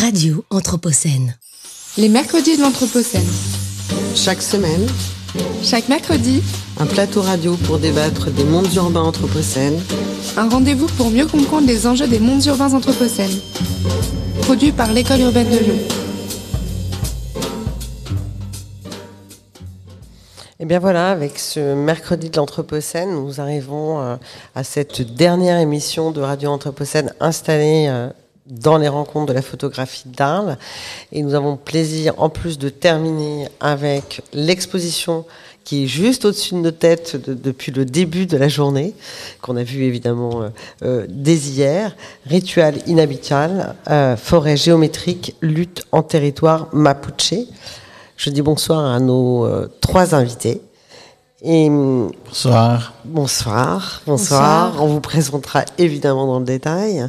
Radio Anthropocène. Les mercredis de l'Anthropocène. Chaque semaine, Chaque mercredi, un plateau radio pour débattre des mondes urbains anthropocènes, un rendez-vous pour mieux comprendre les enjeux des mondes urbains anthropocènes. Produit par l'École urbaine de Lyon. Et bien voilà, avec ce mercredi de l'Anthropocène, nous arrivons euh, à cette dernière émission de Radio Anthropocène installée euh, dans les rencontres de la photographie d'Arles. Et nous avons le plaisir, en plus de terminer avec l'exposition qui est juste au-dessus de nos têtes de- depuis le début de la journée, qu'on a vu évidemment euh, euh, dès hier, Rituel inhabituel, euh, forêt géométrique, lutte en territoire mapuche. Je dis bonsoir à nos euh, trois invités. Et hum, Bonsoir. bonsoir, bonsoir, On vous présentera évidemment dans le détail.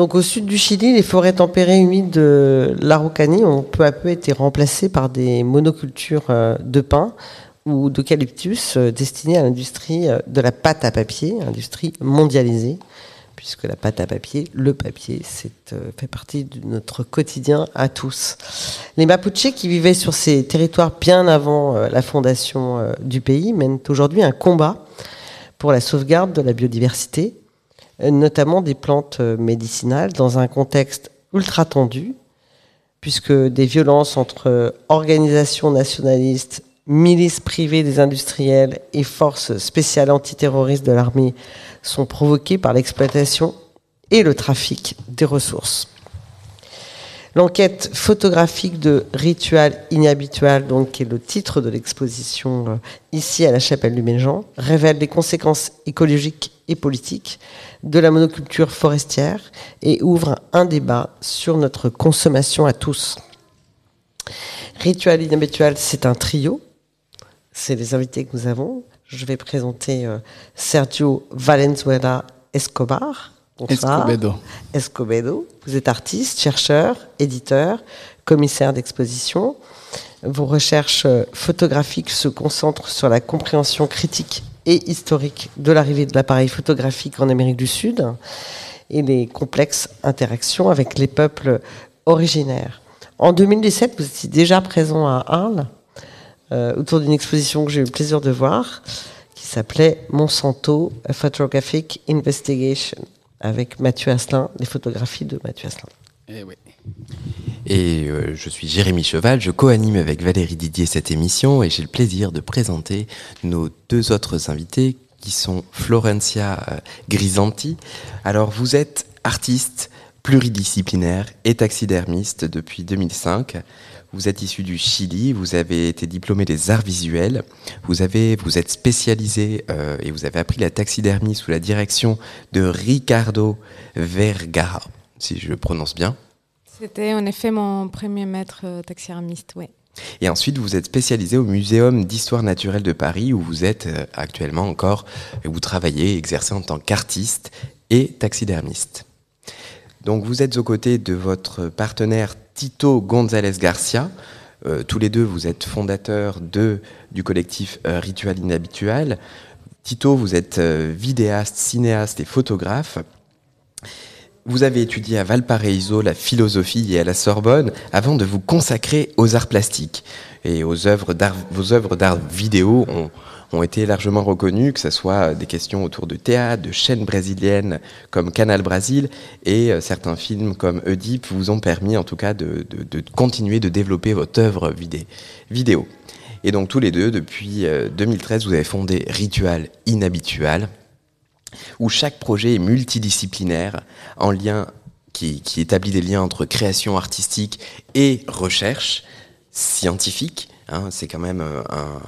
Donc au sud du Chili, les forêts tempérées humides de l'Araucanie ont peu à peu été remplacées par des monocultures euh, de pin ou d'eucalyptus euh, destinées à l'industrie euh, de la pâte à papier, industrie mondialisée, puisque la pâte à papier, le papier, fait partie de notre quotidien à tous. Les Mapuches qui vivaient sur ces territoires bien avant la fondation du pays mènent aujourd'hui un combat pour la sauvegarde de la biodiversité, notamment des plantes euh, médicinales, dans un contexte ultra tendu, puisque des violences entre euh, organisations nationalistes, milices privées des industriels et forces spéciales antiterroristes de l'armée sont provoquées par l'exploitation et le trafic des ressources. L'enquête photographique de Ritual inhabituel, donc, qui est le titre de l'exposition euh, ici à la chapelle du Méjean, révèle les conséquences écologiques et politiques de la monoculture forestière et ouvre un débat sur notre consommation à tous. Ritual inhabituel, c'est un trio. C'est les invités que nous avons. Je vais présenter euh, Sergio Valenzuela Escobar. Bonsoir. Escobedo. Escobedo. Vous êtes artiste, chercheur, éditeur, commissaire d'exposition. Vos recherches photographiques se concentrent sur la compréhension critique et historique de l'arrivée de l'appareil photographique en Amérique du Sud et les complexes interactions avec les peuples originaires. En 2017, vous étiez déjà présent à Arles euh, autour d'une exposition que j'ai eu le plaisir de voir qui s'appelait Monsanto, A Photographic Investigation avec Mathieu Asselin, les photographies de Mathieu Asselin. Eh oui. Et euh, je suis Jérémy Cheval, je co-anime avec Valérie Didier cette émission et j'ai le plaisir de présenter nos deux autres invités qui sont Florencia euh, Grisanti. Alors vous êtes artiste pluridisciplinaire et taxidermiste depuis 2005. Vous êtes issu du Chili, vous avez été diplômé des arts visuels, vous, avez, vous êtes spécialisé euh, et vous avez appris la taxidermie sous la direction de Ricardo Vergara, si je le prononce bien. C'était en effet mon premier maître euh, taxidermiste, oui. Et ensuite, vous êtes spécialisé au Muséum d'histoire naturelle de Paris, où vous êtes euh, actuellement encore, et vous travaillez et exercez en tant qu'artiste et taxidermiste. Donc, vous êtes aux côtés de votre partenaire Tito González Garcia. Euh, tous les deux, vous êtes fondateurs du collectif euh, Ritual Inhabituel. Tito, vous êtes euh, vidéaste, cinéaste et photographe. Vous avez étudié à Valparaiso la philosophie et à la Sorbonne avant de vous consacrer aux arts plastiques. Et aux œuvres d'art, vos œuvres d'art vidéo ont été largement reconnues, que ce soit des questions autour de théâtre, de chaînes brésiliennes comme Canal Brasil, et euh, certains films comme Oedipe vous ont permis en tout cas de, continuer de développer votre œuvre vidé- vidéo. Et donc tous les deux, depuis euh, 2013, vous avez fondé Ritual Inhabitual, où chaque projet est multidisciplinaire, en lien, qui, établit des liens entre création artistique et recherche scientifique. hein. c'est quand même euh, un,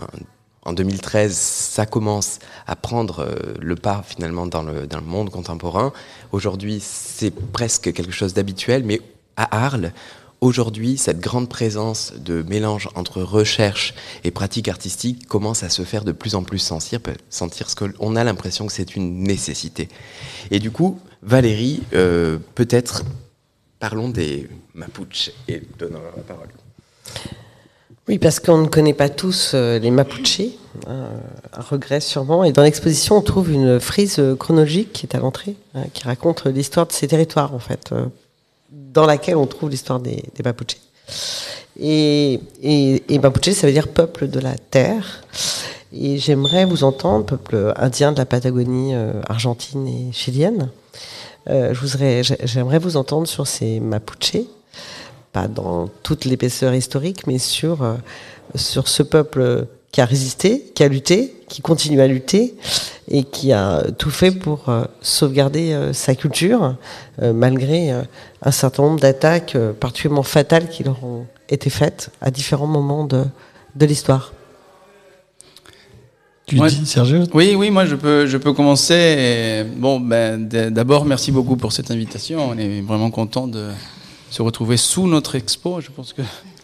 en 2013, ça commence à prendre euh, le pas finalement dans le, dans le monde contemporain. Aujourd'hui, c'est presque quelque chose d'habituel, mais à Arles, aujourd'hui, cette grande présence de mélange entre recherche et pratique artistique commence à se faire de plus en plus sentir, sentir ce a l'impression que c'est une nécessité. Et du coup, Valérie, euh, peut-être parlons des Mapuches et donnons la parole. Oui, parce qu'on ne connaît pas tous euh, les Mapuches, hein, un regret sûrement. Et dans l'exposition, on trouve une frise euh, chronologique qui est à l'entrée, hein, qui raconte l'histoire de ces territoires, en fait, euh, dans laquelle on trouve l'histoire des, des Mapuche. Et, et, Mapuche, ça veut dire peuple de la terre. Et j'aimerais vous entendre, peuple indien de la Patagonie euh, argentine et chilienne. Euh, j'aimerais vous entendre sur ces Mapuche, pas dans toute l'épaisseur historique, mais sur, euh, sur ce peuple qui a résisté, qui a lutté, qui continue à lutter et qui a tout fait pour euh, sauvegarder euh, sa culture, malgré un certain nombre d'attaques particulièrement fatales qui leur ont été faites à différents moments de, de l'histoire. Tu dis, Sergio Oui, oui, moi je peux, je peux commencer. bon, ben, d'abord, merci beaucoup pour cette invitation. On est vraiment content de se retrouver sous notre expo. Je pense que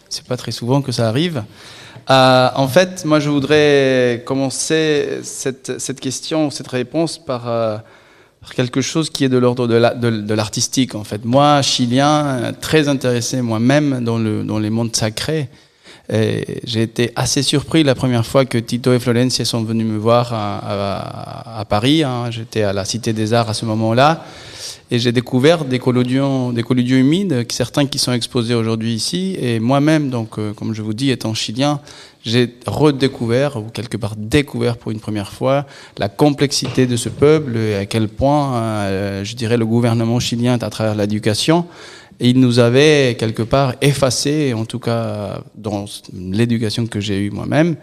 c'est pas très souvent que ça arrive. Euh, en fait, moi, je voudrais commencer cette, cette question, cette réponse par, euh, quelque chose qui est de l'ordre de l'artistique, en fait. Moi, chilien, très intéressé moi-même dans, le, dans les mondes sacrés. J'ai été assez surpris la première fois que Tito et Florencia sont venus me voir à, à, Paris. Hein. J'étais à la Cité des Arts à ce moment-là. Et j'ai découvert des collodions, des collodions humides, certains qui sont exposés aujourd'hui ici. Et moi-même, donc, euh, comme je vous dis, étant chilien, j'ai redécouvert, ou quelque part découvert pour une première fois, la complexité de ce peuple et à quel point, euh, je dirais, le gouvernement chilien, à travers l'éducation, il nous avait quelque part effacé, en tout cas dans l'éducation que j'ai eue moi-même,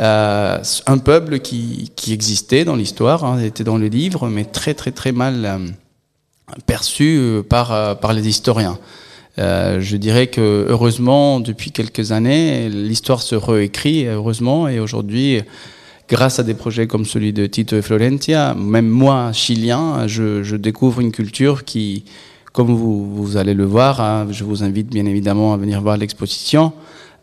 euh, un peuple qui, qui existait dans l'histoire, hein, était dans le livre, mais très très très mal euh, perçu euh, par, euh, par les historiens. Euh, je dirais que heureusement, depuis quelques années, l'histoire se réécrit, heureusement, et aujourd'hui, grâce à des projets comme celui de Tito et Florentia, même moi, chilien, je, je découvre une culture qui, comme vous, vous allez le voir, hein, je vous invite bien évidemment à venir voir l'exposition.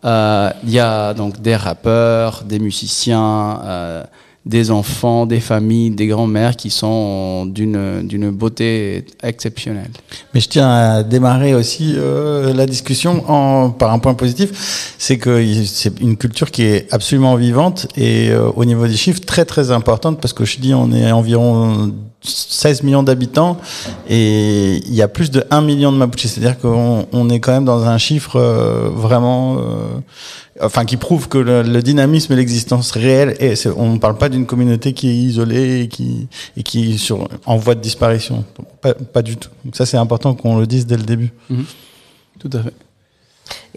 Euh, il y a donc des rappeurs, des musiciens, euh, des enfants, des familles, des grands-mères qui sont d'une beauté exceptionnelle. Mais je tiens à démarrer aussi euh, la discussion en, par un point positif, c'est que c'est une culture qui est absolument vivante et euh, au niveau des chiffres très très importante parce qu'au Chili on est environ 16 millions d'habitants et il y a plus de 1 million de Mapuche, c'est-à-dire qu'on on est quand même dans un chiffre euh, vraiment enfin qui prouve que le, dynamisme et l'existence réelle et on ne parle pas d'une communauté qui est isolée et qui et qui est sur en voie de disparition. Pas, du tout. Donc ça c'est important qu'on le dise dès le début. Mhm. tout à fait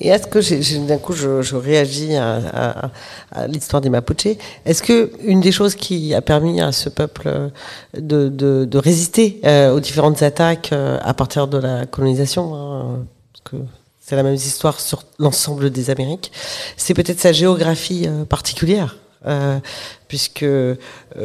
et est-ce que d'un coup je, je réagis à, à, l'histoire des Mapuche Est-ce que une des choses qui a permis à ce peuple de, de, de résister euh, aux différentes attaques euh, à partir de la colonisation, hein, parce que c'est la même histoire sur l'ensemble des Amériques. C'est peut-être sa géographie euh, particulière? Euh, puisque euh,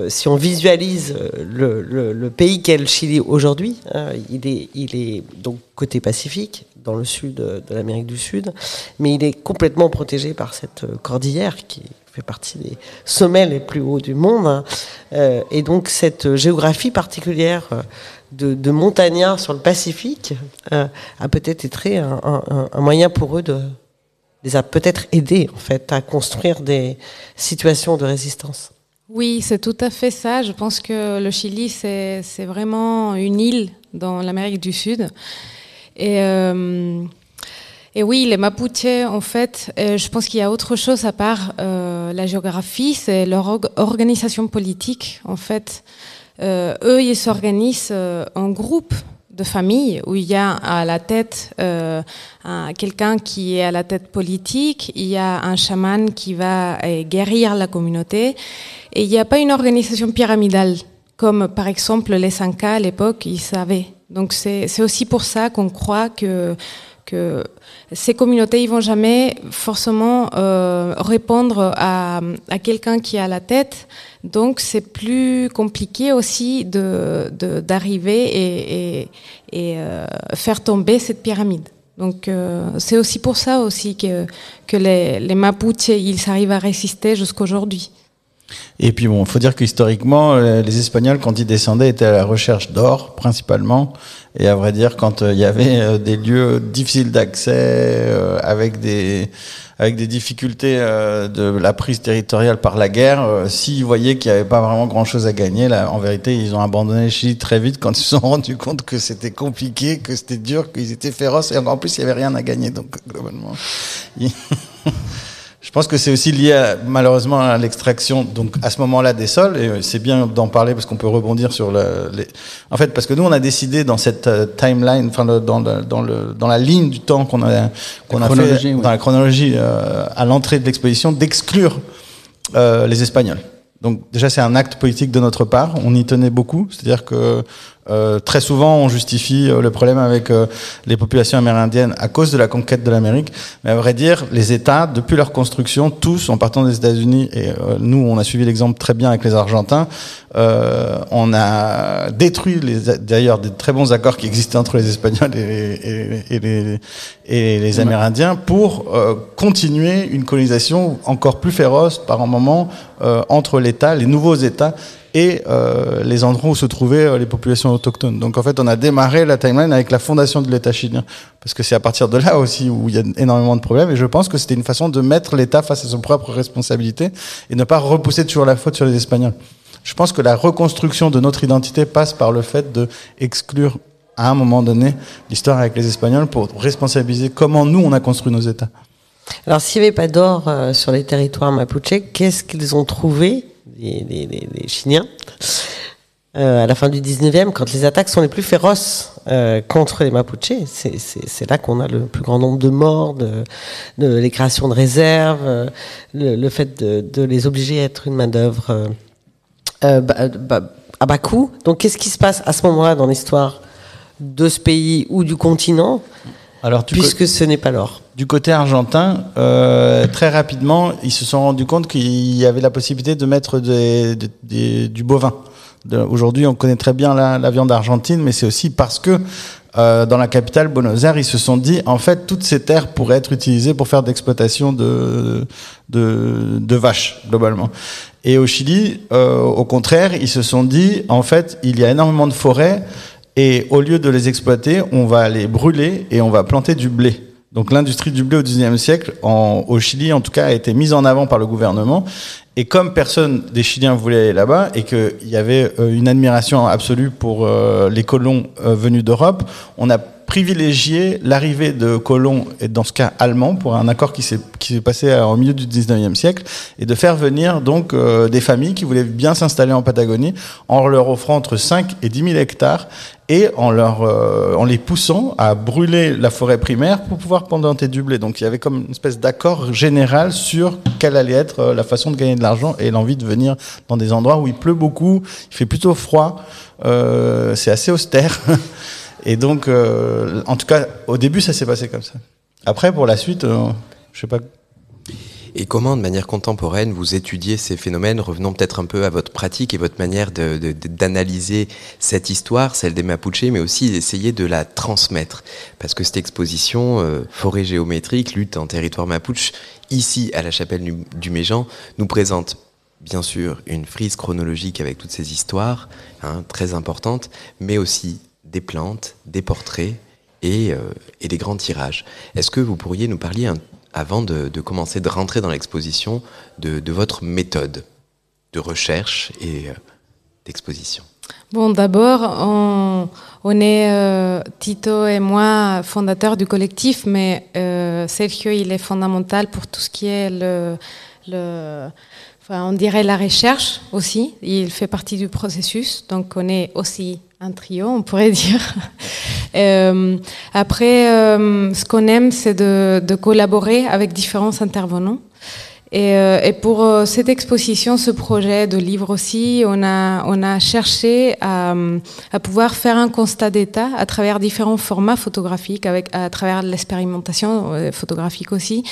si on visualise le, le, pays qu'est le Chili aujourd'hui, hein, il, est, donc côté Pacifique, dans le sud de, l'Amérique du Sud, mais il est complètement protégé par cette cordillère qui fait partie des sommets les plus hauts du monde. Hein. Euh, et donc cette géographie particulière de, de montagnards sur le Pacifique euh, a peut-être été un, moyen pour eux de les a peut-être aidés en fait à construire des situations de résistance. Oui, c'est tout à fait ça. Je pense que le Chili c'est vraiment une île dans l'Amérique du Sud et euh, oui, les Mapuche, en fait, euh, je pense qu'il y a autre chose à part euh, la géographie, c'est leur organisation politique, en fait. Eux, ils s'organisent en groupe de famille où il y a à la tête euh, quelqu'un qui est à la tête politique, il y a un chaman qui va euh, guérir la communauté et il n'y a pas une organisation pyramidale comme par exemple les Sanka à l'époque ils savaient. Donc c'est aussi pour ça qu'on croit que que ces communautés ils vont jamais forcément euh, répondre à, à quelqu'un qui est à la tête donc c'est plus compliqué aussi de d'arriver et, et, et euh, faire tomber cette pyramide. Donc euh, c'est aussi pour ça aussi que que les, les Mapuche ils arrivent à résister jusqu'aujourd'hui. Et puis bon, il faut dire que historiquement, euh, les Espagnols, quand ils descendaient, étaient à la recherche d'or principalement. Et à vrai dire, quand euh, il y avait euh, des lieux difficiles d'accès, avec des avec des difficultés de la prise territoriale par la guerre, s'ils voyaient qu'il n'y avait pas vraiment grand-chose à gagner, là, en vérité, ils ont abandonné Chili très vite quand ils se sont rendus compte que c'était compliqué, que c'était dur, qu'ils étaient féroces, et en plus, il n'y avait rien à gagner. Donc, globalement... Je pense que c'est aussi lié à, malheureusement à l'extraction, donc à ce moment-là des sols, et c'est bien d'en parler parce qu'on peut rebondir sur le, les... En fait, parce que nous, on a décidé dans cette euh, timeline, enfin dans, le, dans, le, dans la ligne du temps qu'on a, qu'on a fait, dans la chronologie euh, à l'entrée de l'exposition, d'exclure euh, les Espagnols. Donc déjà, c'est un acte politique de notre part. On y tenait beaucoup, c'est-à-dire que euh, très souvent, on justifie euh, le problème avec euh, les populations amérindiennes à cause de la conquête de l'Amérique. Mais à vrai dire, les États, depuis leur construction, tous, en partant des États-Unis, et nous, on a suivi l'exemple très bien avec les Argentins, on a détruit d'ailleurs des très bons accords qui existaient entre les Espagnols et, et, les, et les Amérindiens pour continuer une colonisation encore plus féroce par un moment entre l'État, les nouveaux États et euh, les endroits où se trouvaient euh, les populations autochtones. Donc en fait, on a démarré la timeline avec la fondation de l'État chilien, parce que c'est à partir de là aussi où il y a énormément de problèmes. Et je pense que c'était une façon de mettre l'État face à ses propres responsabilités et ne pas repousser toujours la faute sur les Espagnols. Je pense que la reconstruction de notre identité passe par le fait de exclure à un moment donné l'histoire avec les Espagnols pour responsabiliser comment nous on a construit nos États. Alors s'il n'y avait pas d'or euh, sur les territoires mapuche, qu'est-ce qu'ils ont trouvé les, Chiniens, euh, à la fin du 19e, quand les attaques sont les plus féroces euh, contre les Mapuches. C'est là qu'on a le plus grand nombre de morts, de, de les créations de réserves, euh, le, fait de, de, les obliger à être une main-d'œuvre à bas coût. Donc, qu'est-ce qui se passe à ce moment-là dans l'histoire de ce pays ou du continent? Alors, puisque ce n'est pas l'or. Du côté argentin, euh, très rapidement, ils se sont rendus compte qu'il y avait la possibilité de mettre des, des, du bovin. Aujourd'hui, on connaît très bien la, la viande argentine, mais c'est aussi parce que euh, dans la capitale Buenos Aires, ils se sont dit, en fait, toutes ces terres pourraient être utilisées pour faire d'exploitation de, de, de vaches, globalement. Et au Chili, euh, au contraire, ils se sont dit, en fait, il y a énormément de forêts, et au lieu de les exploiter, on va les brûler et on va planter du blé. Donc l'industrie du blé au XIXe siècle, en, au Chili en tout cas, a été mise en avant par le gouvernement. Et comme personne des Chiliens voulait aller là-bas et qu'il y avait euh, une admiration absolue pour euh, les colons euh, venus d'Europe, on a privilégié l'arrivée de colons, et dans ce cas allemands, pour un accord qui s'est passé au milieu du 19e siècle, et de faire venir donc des familles qui voulaient bien s'installer en Patagonie en leur offrant entre 5 et 10 000 hectares et en, leur, euh, en les poussant à brûler la forêt primaire pour pouvoir planter du blé. Donc il y avait comme une espèce d'accord général sur quelle allait être euh, la façon de gagner de l'argent et l'envie de venir dans des endroits où il pleut beaucoup, il fait plutôt froid, euh, c'est assez austère. Et donc, euh, en tout cas, au début, ça s'est passé comme ça. Après, pour la suite, euh, je sais pas et comment, de manière contemporaine, vous étudiez ces phénomènes Revenons peut-être un peu à votre pratique et votre manière d'analyser cette histoire, celle des Mapuches, mais aussi d'essayer de la transmettre? Parce que cette exposition, euh, Forêt géométrique, lutte en territoire Mapuche, ici à la chapelle du, du Méjean, nous présente bien sûr une frise chronologique avec toutes ces histoires, hein, très importantes, mais aussi des plantes, des portraits et, euh, et des grands tirages. Est-ce que vous pourriez nous parler avant de, commencer, de rentrer dans l'exposition, de, votre méthode de recherche et euh, d'exposition? Bon, d'abord, on, est euh, Tito et moi fondateurs du collectif, mais Sergio, il est fondamental pour tout ce qui est le enfin, on dirait la recherche aussi. Il fait partie du processus, donc on est aussi un trio, on pourrait dire. Euh, après, euh, ce qu'on aime, c'est de, collaborer avec différents intervenants. Et, euh, pour cette exposition, ce projet de livre aussi, on a, on a cherché à, à pouvoir faire un constat d'état à travers différents formats photographiques, avec, à travers l'expérimentation photographique aussi,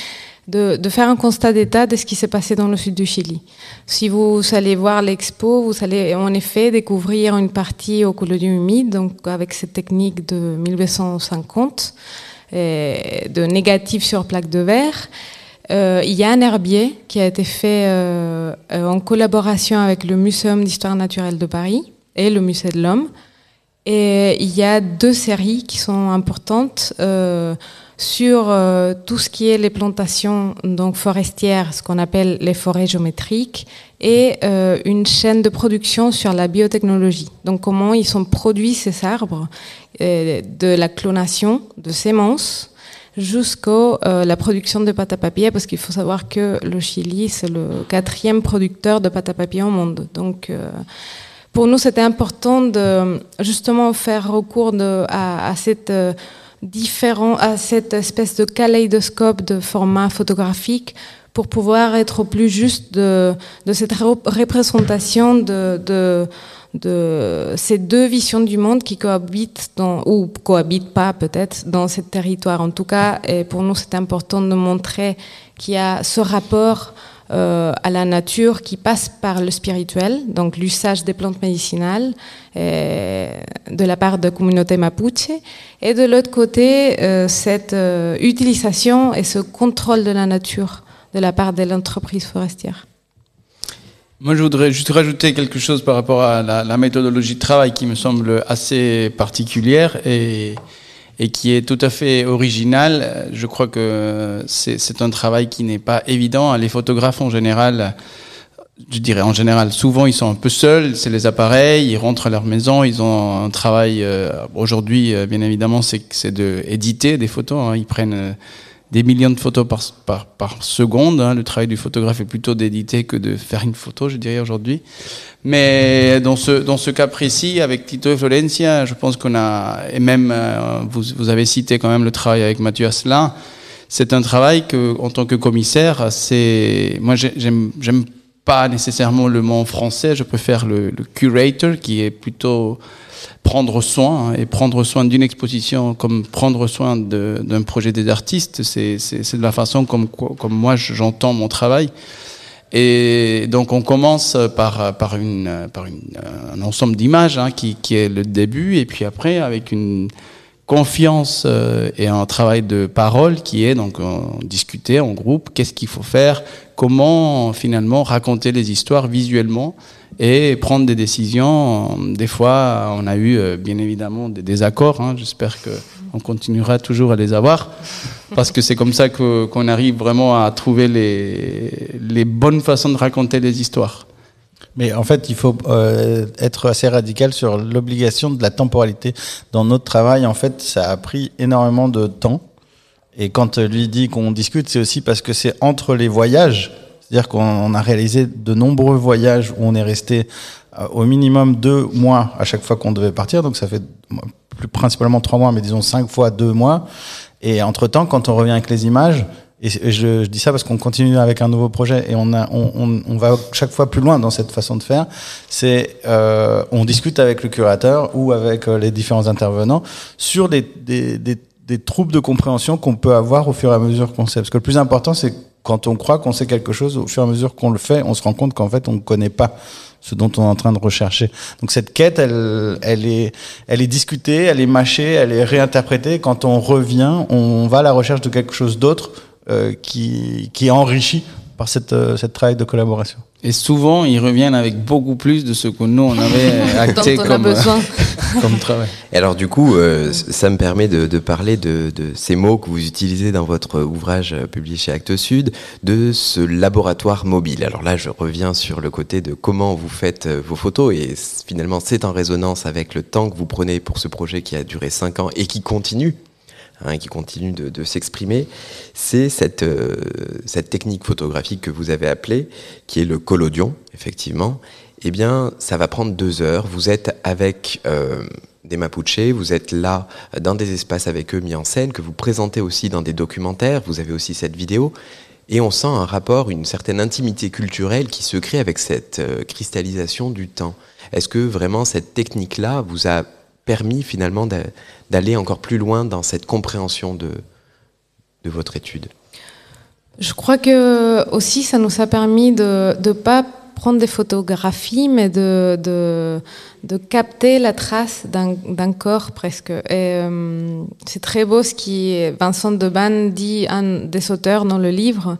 de, faire un constat d'état de ce qui s'est passé dans le sud du Chili. Si vous allez voir l'expo, vous allez en effet découvrir une partie au colonie humide, donc avec cette technique de 1850, de négatif sur plaque de verre. Euh, il y a un herbier qui a été fait euh, euh, en collaboration avec le Muséum d'histoire naturelle de Paris et le Musée de l'Homme. Et il y a deux séries qui sont importantes euh, sur euh, tout ce qui est les plantations donc forestières, ce qu'on appelle les forêts géométriques, et euh, une chaîne de production sur la biotechnologie. Donc comment ils sont produits ces arbres, euh, de la clonation de semences jusqu'à euh, la production de pâte à papier, parce qu'il faut savoir que le Chili, c'est le quatrième producteur de pâte à papier au monde. Donc, euh, pour nous, c'était important de justement faire recours de, à, à cette euh, différent, à cette espèce de kaléidoscope de format photographique pour pouvoir être au plus juste de, de cette rep- représentation de, de, de ces deux visions du monde qui cohabitent dans, ou cohabitent pas peut-être dans ce territoire. En tout cas, et pour nous, c'est important de montrer qu'il y a ce rapport euh, à la nature qui passe par le spirituel, donc l'usage des plantes médicinales euh, de la part de la communauté mapuche, et de l'autre côté, euh, cette euh, utilisation et ce contrôle de la nature de la part de l'entreprise forestière. Moi, je voudrais juste rajouter quelque chose par rapport à la, méthodologie de travail qui me semble assez particulière et, qui est tout à fait originale. Je crois que c'est un travail qui n'est pas évident. Les photographes, en général, je dirais en général, souvent ils sont un peu seuls, c'est les appareils, ils rentrent à leur maison, ils ont un travail. euh, Aujourd'hui, euh, bien évidemment, c'est c'est de éditer des photos. hein. Ils prennent des millions de photos par, par, par seconde. hein. Le travail du photographe est plutôt d'éditer que de faire une photo, je dirais aujourd'hui. Mais dans ce, dans ce cas précis, avec Tito et Florencia, je pense qu'on a, et même euh, vous, vous avez cité quand même le travail avec Mathieu Asselin, c'est un travail que, en tant que commissaire, c'est, moi j'ai- j'aime, j'aime pas nécessairement le mot français, je préfère le, curator qui est plutôt prendre soin hein, et prendre soin d'une exposition comme prendre soin d'un projet des artistes, c'est de la façon comme, comme moi j'entends mon travail. Et donc on commence par, par, une, par une, un ensemble d'images hein, qui, qui est le début, et puis après avec une confiance euh, et un travail de parole qui est donc euh, discuter en groupe, qu'est-ce qu'il faut faire, comment finalement raconter les histoires visuellement et prendre des décisions. Des fois, on a eu euh, bien évidemment des désaccords. Hein. J'espère que on continuera toujours à les avoir parce que c'est comme ça qu'on arrive vraiment à trouver les bonnes façons de raconter les histoires. Mais en fait, il faut euh, être assez radical sur l'obligation de la temporalité. Dans notre travail, en fait, ça a pris énormément de temps. Et quand lui dit qu'on discute, c'est aussi parce que c'est entre les voyages. C'est-à-dire qu'on a réalisé de nombreux voyages où on est resté euh, au minimum deux mois à chaque fois qu'on devait partir. Donc ça fait principalement trois mois, mais disons cinq fois deux mois. Et entre-temps, quand on revient avec les images, et je, je dis ça parce qu'on continue avec un nouveau projet et on, a, on, on, on va chaque fois plus loin dans cette façon de faire. C'est euh, on discute avec le curateur ou avec euh, les différents intervenants sur des, des, des, des troubles de compréhension qu'on peut avoir au fur et à mesure qu'on sait. Parce que le plus important, c'est quand on croit qu'on sait quelque chose, au fur et à mesure qu'on le fait, on se rend compte qu'en fait, on ne connaît pas ce dont on est en train de rechercher. Donc cette quête, elle, elle, est, elle est discutée, elle est mâchée, elle est réinterprétée. Quand on revient, on va à la recherche de quelque chose d'autre qui, qui est enrichi par cette, euh, cette travail de collaboration. Et souvent, ils reviennent avec beaucoup plus de ce que nous, on avait acté on a comme, besoin. comme travail. Et alors du coup, euh, ça me permet de, de parler de, de ces mots que vous utilisez dans votre ouvrage euh, publié chez Actes Sud, de ce laboratoire mobile. Alors là, je reviens sur le côté de comment vous faites euh, vos photos, et finalement, c'est en résonance avec le temps que vous prenez pour ce projet qui a duré cinq ans et qui continue. Hein, qui continue de, s'exprimer, c'est cette, euh, cette technique photographique que vous avez appelée, qui est le collodion, effectivement. Eh bien, ça va prendre deux heures. Vous êtes avec euh, des Mapuches, vous êtes là dans des espaces avec eux mis en scène, que vous présentez aussi dans des documentaires, vous avez aussi cette vidéo, et on sent un rapport, une certaine intimité culturelle qui se crée avec cette euh, cristallisation du temps. Est-ce que vraiment cette technique-là vous a permis finalement d'a- d'aller encore plus loin dans cette compréhension de, votre étude? Je crois que aussi ça nous a permis de ne pas prendre des photographies, mais de, capter la trace d'un corps presque. Euh, c'est très beau ce qui Vincent Deban dit, un des auteurs dans le livre,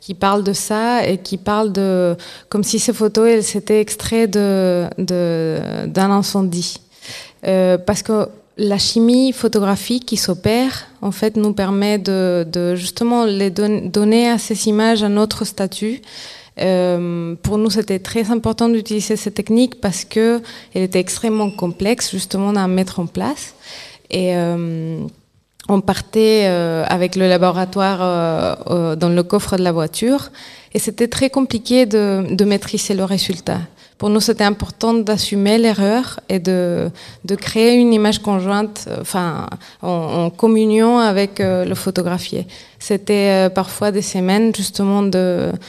qui parle de ça et qui parle de comme si ces photos elles s'étaient extraites d'un incendie. Euh, parce que la chimie photographique qui s'opère, en fait, nous permet de, justement les donner à ces images un autre statut. Euh, pour nous, c'était très important d'utiliser cette technique parce que elle était extrêmement complexe, justement, à mettre en place. Et euh, on partait avec le laboratoire dans le coffre de la voiture, et c'était très compliqué de maîtriser le résultat. Pour nous, c'était important d'assumer l'erreur et de, créer une image conjointe, euh, enfin, en, communion avec euh, le photographié. C'était euh, parfois des semaines justement d'une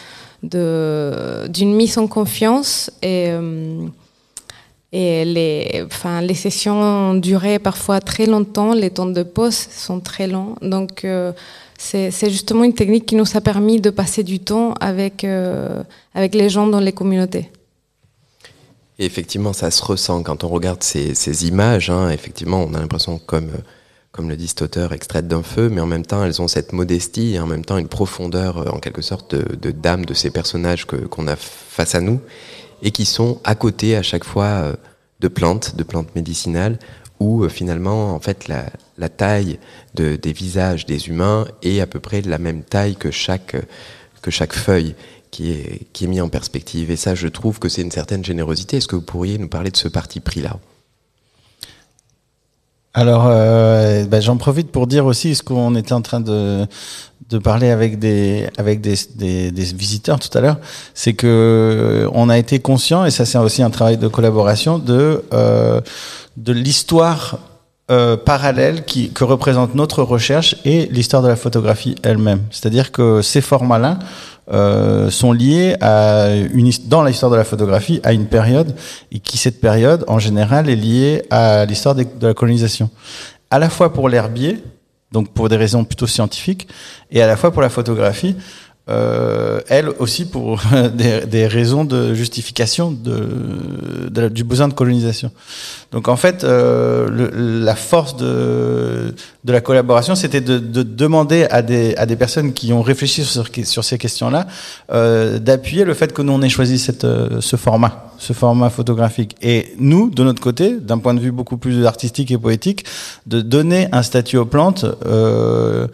mise en confiance et les, enfin, les sessions duraient parfois très longtemps, les temps de pause sont très longs. Donc, c'est justement une technique qui nous a permis de passer du temps avec les gens dans les communautés. Et effectivement, ça se ressent quand on regarde ces, ces images. Hein, effectivement, on a l'impression, comme, comme le dit cet auteur, extraite d'un feu, mais en même temps, elles ont cette modestie et en même temps une profondeur, en quelque sorte, de, de d'âme de ces personnages que, qu'on a face à nous et qui sont à côté à chaque fois euh, de plantes, de plantes médicinales, où euh, finalement, en fait, la, la taille de, des visages des humains est à peu près de la même taille que chaque, que chaque feuille qui est, mis en perspective. Et ça, je trouve que c'est une certaine générosité. Est-ce que vous pourriez nous parler de ce parti pris-là? Alors, euh, ben, j'en profite pour dire aussi ce qu'on était en train de, parler avec des visiteurs tout à l'heure, c'est que euh, on a été conscient et ça c'est aussi un travail de collaboration de euh, de l'histoire euh, parallèle qui que représente notre recherche et l'histoire de la photographie elle-même. C'est-à-dire que ces formats-là euh, sont liés à une dans l'histoire de la photographie à une période et qui cette période en général est liée à l'histoire de la colonisation. À la fois pour l'herbier, donc pour des raisons plutôt scientifiques, et à la fois pour la photographie, euh, elle aussi pour des, des, raisons de justification de, du besoin de colonisation. Donc en fait, euh, le, la force de, de la collaboration, c'était de, de, demander à des, à des personnes qui ont réfléchi sur, sur ces questions-là euh, d'appuyer le fait que nous on ait choisi cette, euh, ce format, ce format photographique. Et nous, de notre côté, d'un point de vue beaucoup plus artistique et poétique, de donner un statut aux plantes. Euh,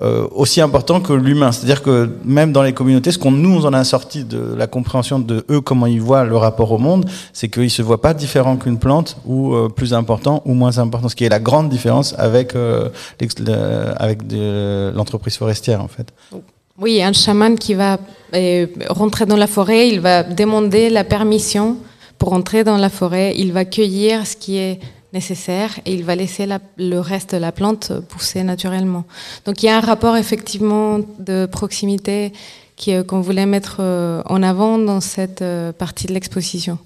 euh, aussi important que l'humain. C'est-à-dire que même dans les communautés, ce qu'on nous en a sorti de la compréhension de eux, comment ils voient le rapport au monde, c'est qu'ils se voient pas différent qu'une plante ou euh, plus important ou moins important. Ce qui est la grande différence avec euh, l'entreprise forestière en fait. Oui, un chaman qui va rentrer dans la forêt, il va demander la permission pour rentrer dans la forêt, il va cueillir ce qui est nécessaire et il va laisser la, le reste de la plante pousser naturellement. Donc il y a un rapport effectivement de proximité qu'on voulait mettre euh, en avant dans cette euh, partie de l'exposition.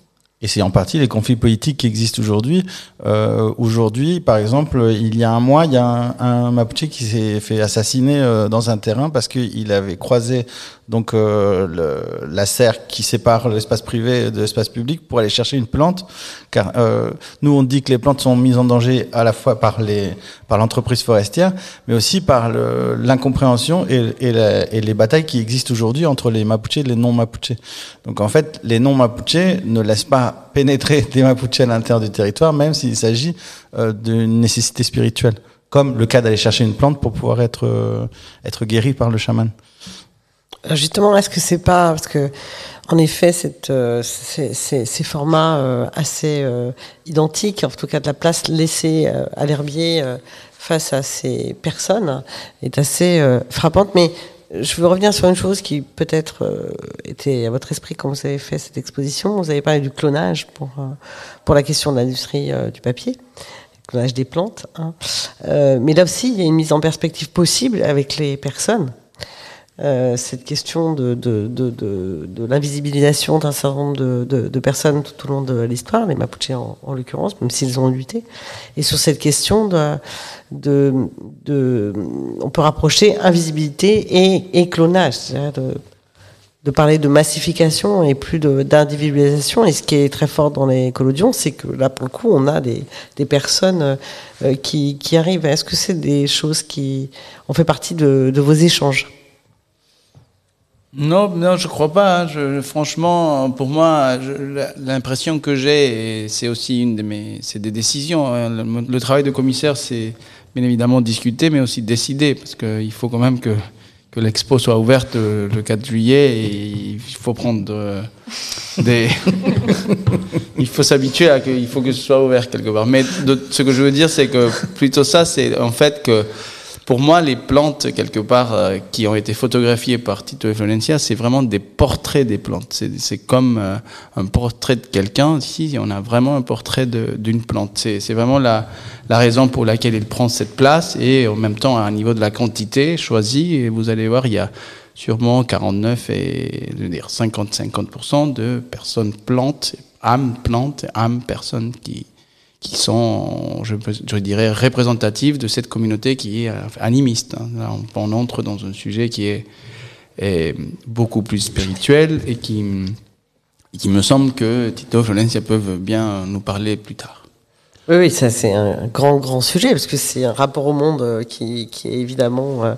Et c'est en partie les conflits politiques qui existent aujourd'hui. Euh, aujourd'hui, par exemple, il y a un mois, il y a un, un Mapuche qui s'est fait assassiner euh, dans un terrain parce qu'il avait croisé donc euh, le, la serre qui sépare l'espace privé de l'espace public pour aller chercher une plante. Car euh, nous, on dit que les plantes sont mises en danger à la fois par les par l'entreprise forestière, mais aussi par l'incompréhension et, les batailles qui existent aujourd'hui entre les Mapuches et les non-Mapuches. Donc en fait, les non-Mapuches ne laissent pas pénétrer des Mapuches à l'intérieur du territoire, même s'il s'agit euh, d'une nécessité spirituelle, comme le cas d'aller chercher une plante pour pouvoir être euh, être guéri par le chaman. Justement, est-ce que c'est pas parce que, en effet, euh, ces, formats euh, assez euh, identiques, en tout cas de la place laissée euh, à l'herbier euh, face à ces personnes, est assez euh, frappante. Mais je veux revenir sur une chose qui peut-être était à votre esprit quand vous avez fait cette exposition. Vous avez parlé du clonage pour pour la question de l'industrie du papier. Clonage des plantes, hein. mais là aussi il y a une mise en perspective possible avec les personnes euh, cette question de, de, de, de l'invisibilisation d'un certain nombre de, personnes tout au long de l'histoire, les Mapuches en, en l'occurrence, même s'ils ont lutté, et sur cette question de, de, on peut rapprocher invisibilité et, et clonage, de, parler de massification et plus d'individualisation. Et ce qui est très fort dans les collodions, c'est que là, pour le coup, on a des, des personnes euh, qui, qui, arrivent. Est-ce que c'est des choses qui ont fait partie de vos échanges? Non, non, je crois pas. Hein. Franchement, pour moi, l'impression que j'ai, c'est aussi une de mes, c'est des décisions. Hein. Le, travail de commissaire, c'est bien évidemment discuter, mais aussi décider, parce qu'il faut quand même que que l'expo soit ouverte le 4 juillet et il faut prendre euh, des. il faut s'habituer à qu'il faut que ce soit ouvert quelque part. Mais ce que je veux dire, c'est que plutôt ça, c'est en fait que pour moi, les plantes, quelque part, euh, qui ont été photographiées par Tito et Florencia, c'est vraiment des portraits des plantes. C'est comme euh, un portrait de quelqu'un. Ici, on a vraiment un portrait d'une plante. C'est vraiment la, la, raison pour laquelle il prend cette place et en même temps, à un niveau de la quantité choisie. Et vous allez voir, il y a sûrement 49 et je veux dire 50-50% de personnes plantes, âmes plantes, âmes personnes qui, qui sont, je, je, dirais, représentatifs de cette communauté qui est animiste. Hein. Là, on, entre dans un sujet qui est, beaucoup plus spirituel et qui, qui me semble que Tito et Florencia peuvent bien nous parler plus tard. Oui, oui, ça c'est un grand, grand sujet, parce que c'est un rapport au monde euh, qui, qui est évidemment euh,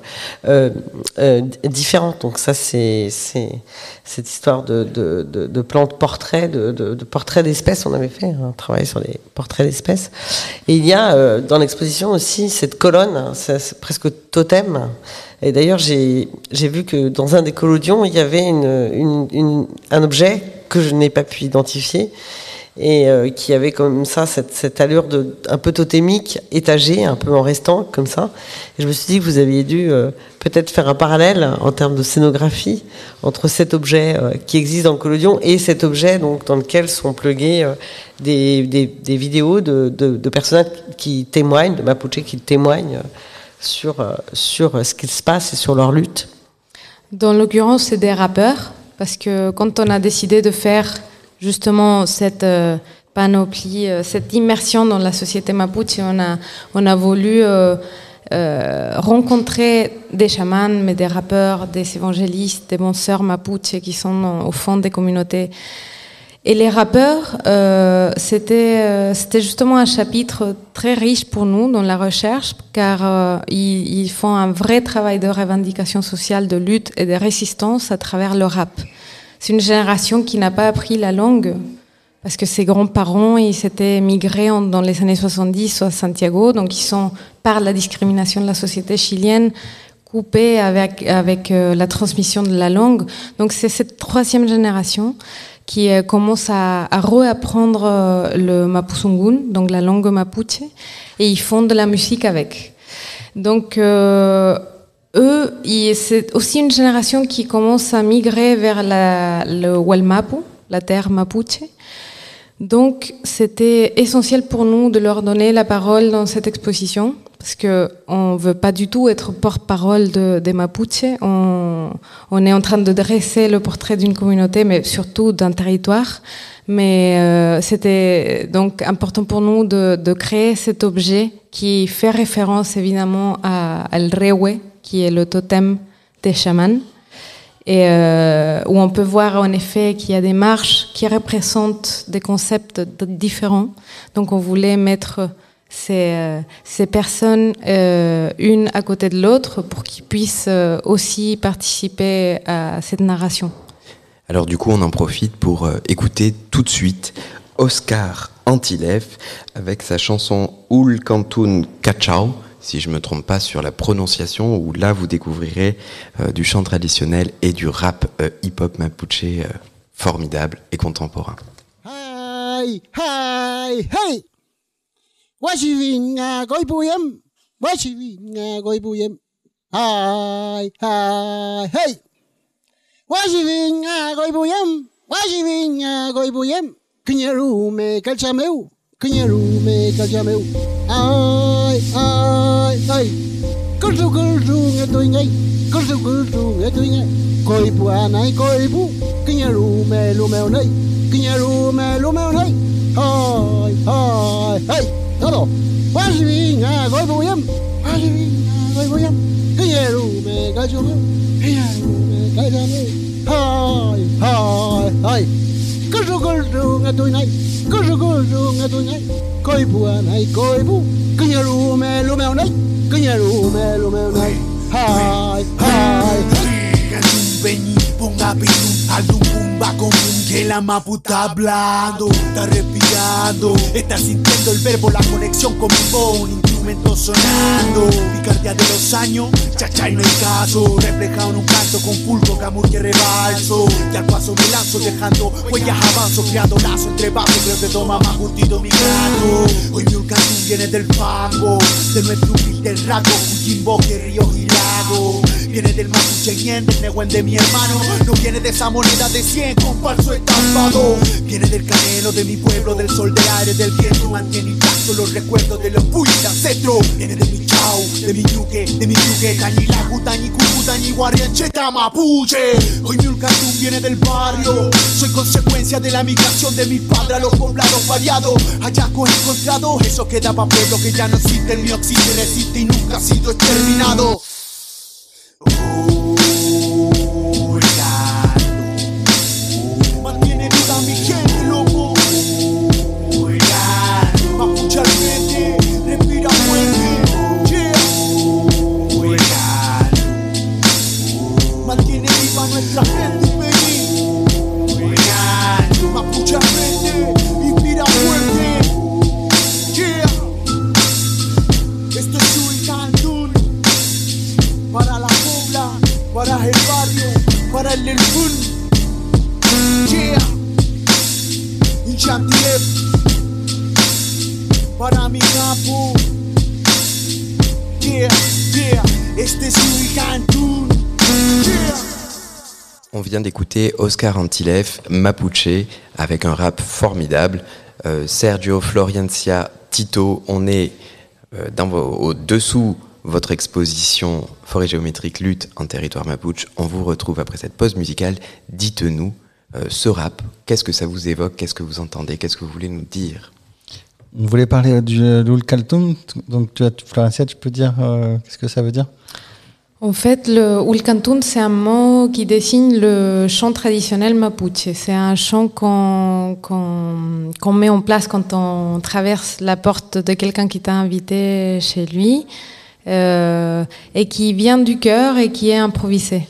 euh, euh, différent. Donc ça, c'est cette histoire de, de, de, de plantes portraits, de, de, portraits d'espèces. On avait fait un travail sur les portraits d'espèces. Et il y a euh, dans l'exposition aussi cette colonne, hein, c'est presque totem. Et d'ailleurs, j'ai vu que dans un des collodions, il y avait une, une, une, un objet que je n'ai pas pu identifier et euh, qui avait comme ça cette, allure de un peu totémique, étagée, un peu en restant comme ça. Je me suis dit que vous aviez dû euh, peut-être faire un parallèle en termes de scénographie entre cet objet euh, qui existe dans le collodion et cet objet dans lequel sont pluguées des, vidéos de, de, personnes qui témoignent, de Mapuche qui témoignent sur, sur ce qui se passe et sur leur lutte. Dans l'occurrence, c'est des rappeurs, parce que quand on a décidé de faire justement cette euh, panoplie, euh, cette immersion dans la société mapuche. On a, on a voulu euh, rencontrer des chamans, mais des rappeurs, des évangélistes, des bons sœurs mapuche qui sont au fond des communautés. Et les rappeurs, euh, c'était c'était justement un chapitre très riche pour nous dans la recherche, car ils, ils, font un vrai travail de revendication sociale, de lutte et de résistance à travers le rap. C'est une génération qui n'a pas appris la langue parce que ses grands-parents, ils s'étaient migrés dans les années 70 à Santiago, donc ils sont, par la discrimination de la société chilienne, coupés avec, euh, la transmission de la langue. Donc c'est cette troisième génération qui euh, commence à, à réapprendre euh, le mapuzungun, donc la langue mapuche, et ils font de la musique avec. Donc eux, c'est aussi une génération qui commence à migrer vers la, le Walmapu, la terre mapuche. Donc, c'était essentiel pour nous de leur donner la parole dans cette exposition, parce que on veut pas du tout être porte-parole de, des Mapuche. On, on, est en train de dresser le portrait d'une communauté, mais surtout d'un territoire. Mais euh, c'était donc important pour nous de, de, créer cet objet qui fait référence évidemment à, à qui est le totem des chamans, et euh, où on peut voir en effet qu'il y a des marches qui représentent des concepts différents. Donc on voulait mettre ces, euh, ces personnes euh, une à côté de l'autre pour qu'ils puissent aussi participer à cette narration. Alors du coup, on en profite pour écouter tout de suite Oscar Antilef avec sa chanson Ul Cantun Cachao si je me trompe pas sur la prononciation, où là vous découvrirez euh, du chant traditionnel et du rap euh, hip-hop mapuche euh, formidable et contemporain. kinyerume kajameu ai ai ai kursu kursu ngetoi ngai kursu kursu ngetoi ngai koi pu anai koi pu kinyerume lumeu nei kinyerume lumeu nei hai hai hai tado wasibi nga koi pu yem wasibi nga koi pu yem kinyerume kajameu kinyerume kajameu hai hai hai Kuzu gulru nga tunai Kuzu gulru nga tunai Koi bua nai koi bu Kunya rume lume unai Kunya rume lume unai Hai hai Hai Benyi bunga binu Aldung bunga pumba común que la mapu está hablando, está respirando, está sintiendo el verbo, la conexión con mi un instrumento sonando, picardía de los años, chacha y no hay caso, reflejado en un canto con fulgo, camur que rebalso, y al paso me lanzo dejando huellas avanzo, creando lazo entre vasos, creo que toma más curtido mi gato, hoy mi canto viene del fango, de nuestro humilde rasgo, Fujimbo, que río y lago, viene del mapuche ñen, del neguen de mi hermano, no viene de esa moneda de 100 con falso estampado, viene del canelo de mi pueblo, del sol, del aire, del viento, mantiene intacto los recuerdos de los puños ancestro, viene de mi chau, de mi yuque, de mi yuque, cañila, gutañi, cucutañi, guariancheta, mapuche, hoy mi ulcatún viene del barrio, soy consecuencia de la migración de mi padre a los poblados variados, hallazgos encontrados, eso que daba pueblo que ya no existe, el mío existe, resiste y nunca ha sido exterminado. Oscar Antilef, Mapuche, avec un rap formidable. Euh, Sergio Floriancia Tito, on est euh, dans vos- au-dessous votre exposition Forêt géométrique lutte en territoire mapuche. On vous retrouve après cette pause musicale. Dites-nous, euh, ce rap, qu'est-ce que ça vous évoque? Qu'est-ce que vous entendez? Qu'est-ce que vous voulez nous dire? On voulait parler du Lul donc tu as, Florencia, tu peux dire qu'est-ce que ça veut dire? En fait, le Ulcantun, c'est un mot qui désigne le chant traditionnel mapuche. C'est un chant qu'on met en place quand on traverse la porte de quelqu'un qui t'a invité chez lui euh, et qui vient du cœur et qui est improvisé.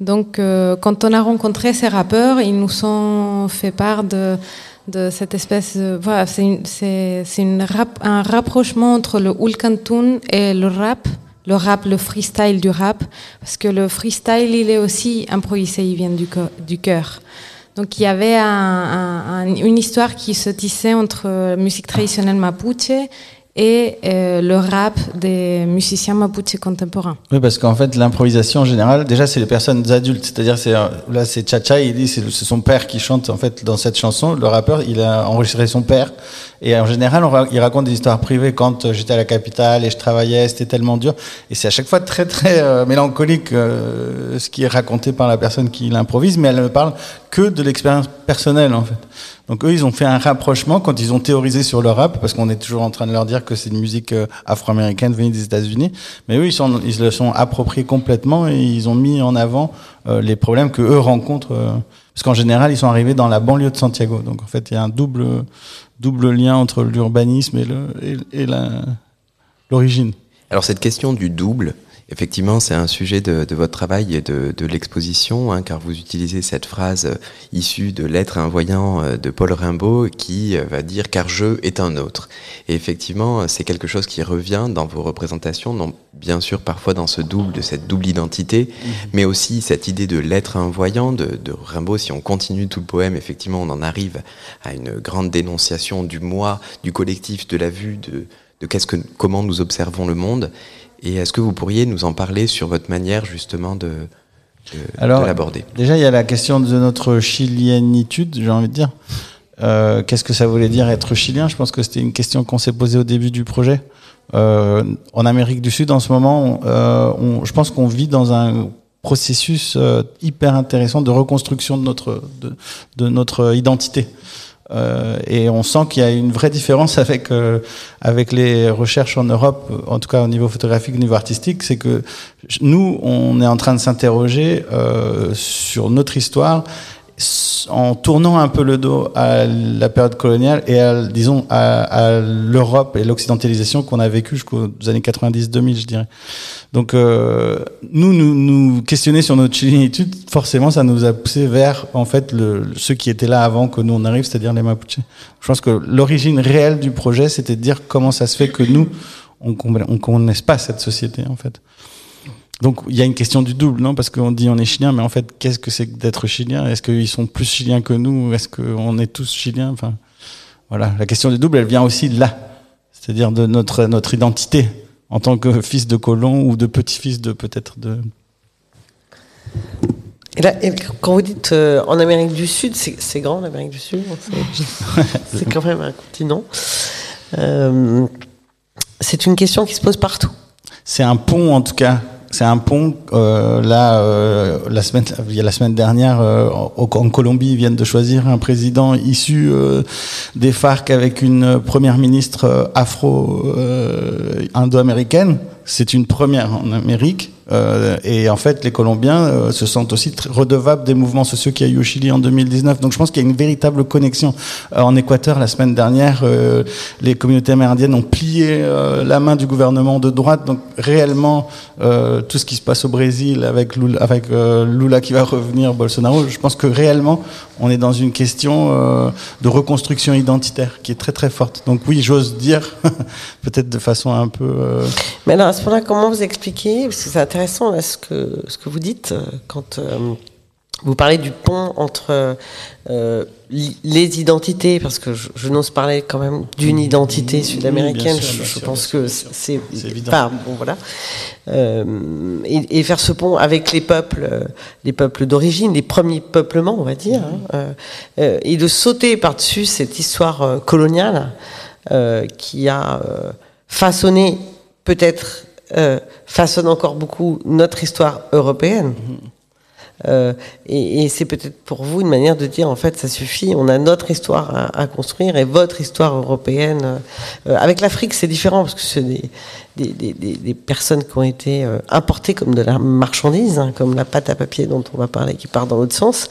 Donc, euh, quand on a rencontré ces rappeurs, ils nous ont fait part de, de cette espèce de, voilà, c'est rap- un rapprochement entre le Ulcantun et le rap le rap, le freestyle du rap, parce que le freestyle, il est aussi improvisé, il vient du, cœur. Donc il y avait un- un- un- une histoire qui se tissait entre euh, musique traditionnelle mapuche et euh, le rap des musiciens mapuche contemporains. Oui, parce qu'en fait, l'improvisation en général, déjà, c'est les personnes adultes. C'est-à-dire, c'est euh, là, c'est Chacha, il dit, c'est son père qui chante en fait dans cette chanson. Le rappeur, il a enregistré son père. Et en général, il raconte des histoires privées. Quand euh, j'étais à la capitale et je travaillais, c'était tellement dur. Et c'est à chaque fois très très mélancolique ce qui est raconté par la personne qui l'improvise, mais elle ne parle que de l'expérience personnelle en fait. Donc eux, ils ont fait un rapprochement quand ils ont théorisé sur le rap, parce qu'on est toujours en train de leur dire que c'est une musique euh, afro-américaine venue des États-Unis. Mais eux, ils, sont, le sont appropriés complètement et ils ont mis en avant euh, les problèmes que eux rencontrent. euh, parce qu'en général, ils sont arrivés dans la banlieue de Santiago. Donc en fait, il y a un double, double lien entre l'urbanisme et et, l'origine. Alors cette question du double, effectivement, c'est un sujet de, de votre travail et de, de l'exposition, hein, car vous utilisez cette phrase euh, issue de L'être un voyant euh, de Paul Rimbaud qui euh, va dire car je est un autre. Et effectivement, c'est quelque chose qui revient dans vos représentations, non, bien sûr parfois dans ce double, de cette double identité, mais aussi cette idée de l'être un voyant de, de Rimbaud. Si on continue tout le poème, effectivement, on en arrive à une grande dénonciation du moi, du collectif, de la vue, de, de qu'est-ce que, comment nous observons le monde. Et est-ce que vous pourriez nous en parler sur votre manière justement de, de, Alors, de l'aborder? Déjà, il y a la question de notre chilianitude, j'ai envie de dire. Euh, Qu'est-ce que ça voulait dire être chilien? Je pense que c'était une question qu'on s'est posée au début du projet. Euh, en Amérique du Sud, en ce moment, euh, on, je pense qu'on vit dans un processus hyper intéressant de reconstruction de notre de, de notre identité. Euh, et on sent qu'il y a une vraie différence avec euh, avec les recherches en Europe, en tout cas au niveau photographique, au niveau artistique, c'est que nous, on est en train de s'interroger euh, sur notre histoire en tournant un peu le dos à la période coloniale et à, disons à, à l'Europe et l'occidentalisation qu'on a vécu jusqu'aux années 90-2000, je dirais. Donc euh, nous, nous nous questionner sur notre chilinitude, forcément, ça nous a poussé vers en fait le, ceux qui étaient là avant que nous on arrive, c'est-à-dire les Mapuches. Je pense que l'origine réelle du projet, c'était de dire comment ça se fait que nous on, on connaisse pas cette société en fait. Donc il y a une question du double, non? Parce qu'on dit on est chilien, mais en fait, qu'est-ce que c'est d'être chilien? Est-ce qu'ils sont plus chiliens que nous? Est-ce qu'on est tous chiliens? Enfin, voilà, la question du double, elle vient aussi de là, c'est-à-dire de notre notre identité en tant que fils de colon ou de petit-fils de peut-être de. Et là, et quand vous dites euh, en Amérique du Sud, c'est grand l'Amérique du Sud, c'est quand même un continent. Euh, c'est une question qui se pose partout. C'est un pont en tout cas c'est un pont. Euh, là, euh, la semaine, il y a la semaine dernière, euh, en, Colombie, ils viennent de choisir un président issu euh, des FARC avec une première ministre euh, afro-indo-américaine. C'est une première en Amérique. Euh, et en fait, les Colombiens euh, se sentent aussi redevables des mouvements sociaux qu'il y a eu au Chili en 2019. Donc je pense qu'il y a une véritable connexion. Euh, en Équateur, la semaine dernière, euh, les communautés amérindiennes ont plié la main du gouvernement de droite. Donc réellement, tout ce qui se passe au Brésil avec Lula, avec Lula qui va revenir, Bolsonaro, je pense que réellement, on est dans une question de reconstruction identitaire qui est très très forte. Donc oui, j'ose dire, peut-être de façon un peu. Mais alors à ce moment-là, comment vous expliquez? Parce que c'est intéressant ce, que, vous dites quand euh, vous parlez du pont entre euh, les identités, parce que je, je n'ose parler quand même d'une identité sud-américaine. Oui, je, je pense que c'est. Enfin, bon, voilà. Euh, et, et, faire ce pont avec les peuples, euh, les peuples d'origine, les premiers peuplements, on va dire, hein, euh, et de sauter par-dessus cette histoire coloniale qui a façonné peut-être euh, façonne encore beaucoup notre histoire européenne. Euh, et, et c'est peut-être pour vous une manière de dire en fait ça suffit, on a notre histoire à, à construire et votre histoire européenne. Euh, avec l'Afrique c'est différent parce que c'est des, des, des, des, personnes qui ont été euh, importées comme de la marchandise, hein, comme la pâte à papier dont on va parler qui part dans l'autre sens.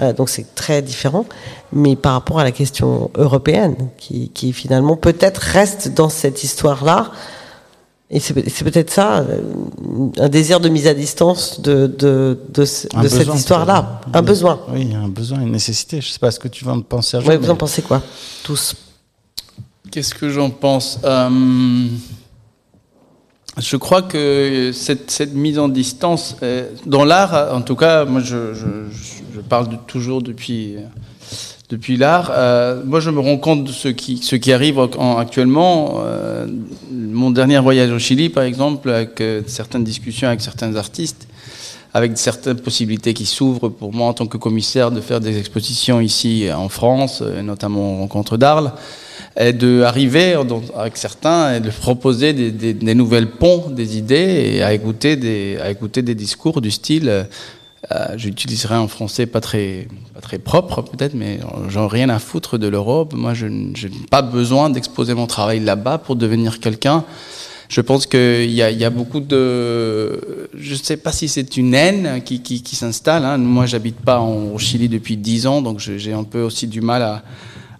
Euh, donc c'est très différent. Mais par rapport à la question européenne qui, qui finalement peut-être reste dans cette histoire-là, et c'est peut-être ça, euh, un désir de mise à distance de, de, de, de cette histoire-là. Un besoin. Oui, un besoin, une nécessité. Je ne sais pas ce que tu vas en penser. Oui, vous en pensez quoi Tous? Qu'est-ce que j'en pense? Euh, Je crois que cette, cette, mise en distance, euh, dans l'art, en tout cas, moi je, je, je parle de, toujours depuis depuis l'art. Euh, moi, je me rends compte de ce qui, ce qui arrive en, actuellement. Euh, mon dernier voyage au Chili, par exemple, avec euh, certaines discussions avec certains artistes, avec certaines possibilités qui s'ouvrent pour moi en tant que commissaire de faire des expositions ici en France, notamment aux rencontres d'Arles, et d'arriver avec certains et de proposer des, des, des, nouvelles ponts, des idées et à écouter des, à écouter des discours du style euh, J'utiliserai un français pas très, pas très propre peut-être, mais j'en ai rien à foutre de l'Europe. Moi, je, n'ai pas besoin d'exposer mon travail là-bas pour devenir quelqu'un. Je pense qu'il y a, y a beaucoup de... Je ne sais pas si c'est une haine qui, qui, qui s'installe. Hein. Moi, j'habite pas au Chili depuis dix ans, donc j'ai un peu aussi du mal à,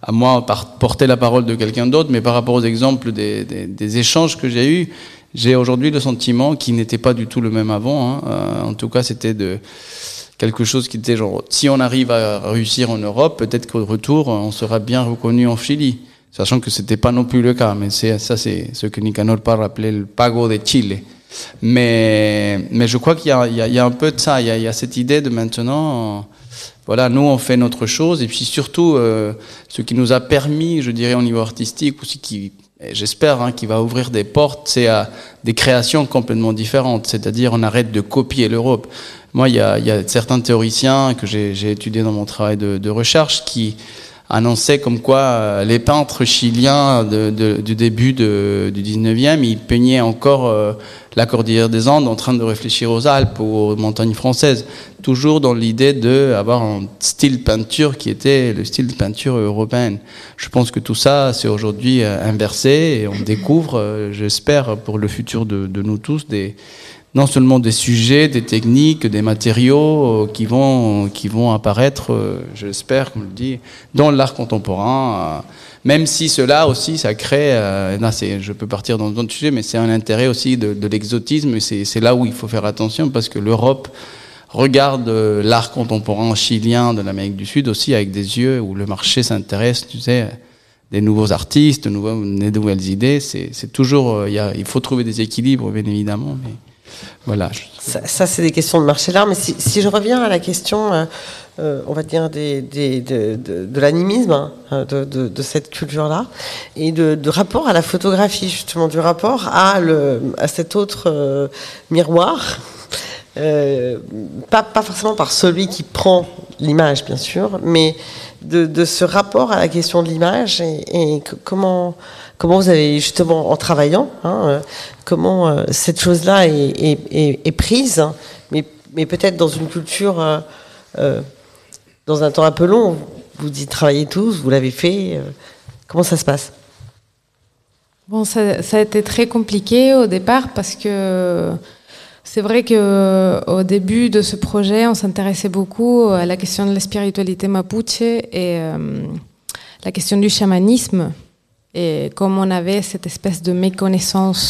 à moi porter la parole de quelqu'un d'autre, mais par rapport aux exemples des, des, des échanges que j'ai eus, j'ai aujourd'hui le sentiment qui n'était pas du tout le même avant. Hein. Euh, en tout cas, c'était de quelque chose qui était genre, si on arrive à réussir en Europe, peut-être qu'au retour, on sera bien reconnu en Chili. Sachant que c'était pas non plus le cas, mais c'est ça, c'est ce que Nicanor parle appelé le pago de Chile. Mais, mais je crois qu'il y, y, y, a un peu de ça. Il y a, il y a cette idée de maintenant, voilà, nous on fait notre chose, et puis surtout, euh, ce qui nous a permis, je dirais, au niveau artistique aussi, qui j'espère hein, qu'il va ouvrir des portes, c'est à des créations complètement différentes. C'est-à-dire, on arrête de copier l'Europe. Moi, il y y a certains théoriciens que j'ai étudiés dans mon travail de, de recherche qui annonçait comme quoi euh, les peintres chiliens du début du 19e, ils peignaient encore euh, la cordillère des Andes en train de réfléchir aux Alpes aux montagnes françaises, toujours dans l'idée d'avoir un style peinture qui était le style de peinture européenne. Je pense que tout ça, c'est aujourd'hui euh, inversé et on découvre, j'espère, pour le futur de, de nous tous, des, non seulement des sujets, des techniques, des matériaux euh, qui vont, qui vont apparaître, euh, j'espère, comme je le dis, dans l'art contemporain. Euh, même si cela aussi, ça crée, là, je peux partir dans d'autres sujets, mais c'est un intérêt aussi de, de l'exotisme. C'est là où il faut faire attention parce que l'Europe regarde l'art contemporain chilien de l'Amérique du Sud aussi avec des yeux où le marché s'intéresse, tu sais, des nouveaux artistes, de des nouvelles idées. C'est toujours, il, y a, il faut trouver des équilibres, bien évidemment. Mais voilà. Ça, c'est des questions de marché l'art, mais si, je reviens à la question, euh, euh, on va dire, de, l'animisme, hein, de, cette culture-là, et de, rapport à la photographie, justement, du rapport à, le, cet autre euh, miroir, pas forcément par celui qui prend l'image, bien sûr, mais de, ce rapport à la question de l'image et, comment, comment vous avez justement en travaillant, hein, comment euh, cette chose-là est, prise, mais, mais peut-être dans une culture, euh, euh, dans un temps un peu long, vous y travaillez tous, vous l'avez fait, comment ça se passe? Bon, ça, ça, a été très compliqué au départ parce que c'est vrai qu'au début de ce projet, on s'intéressait beaucoup à la question de la spiritualité mapuche et la question du chamanisme. Et comme on avait cette espèce de méconnaissance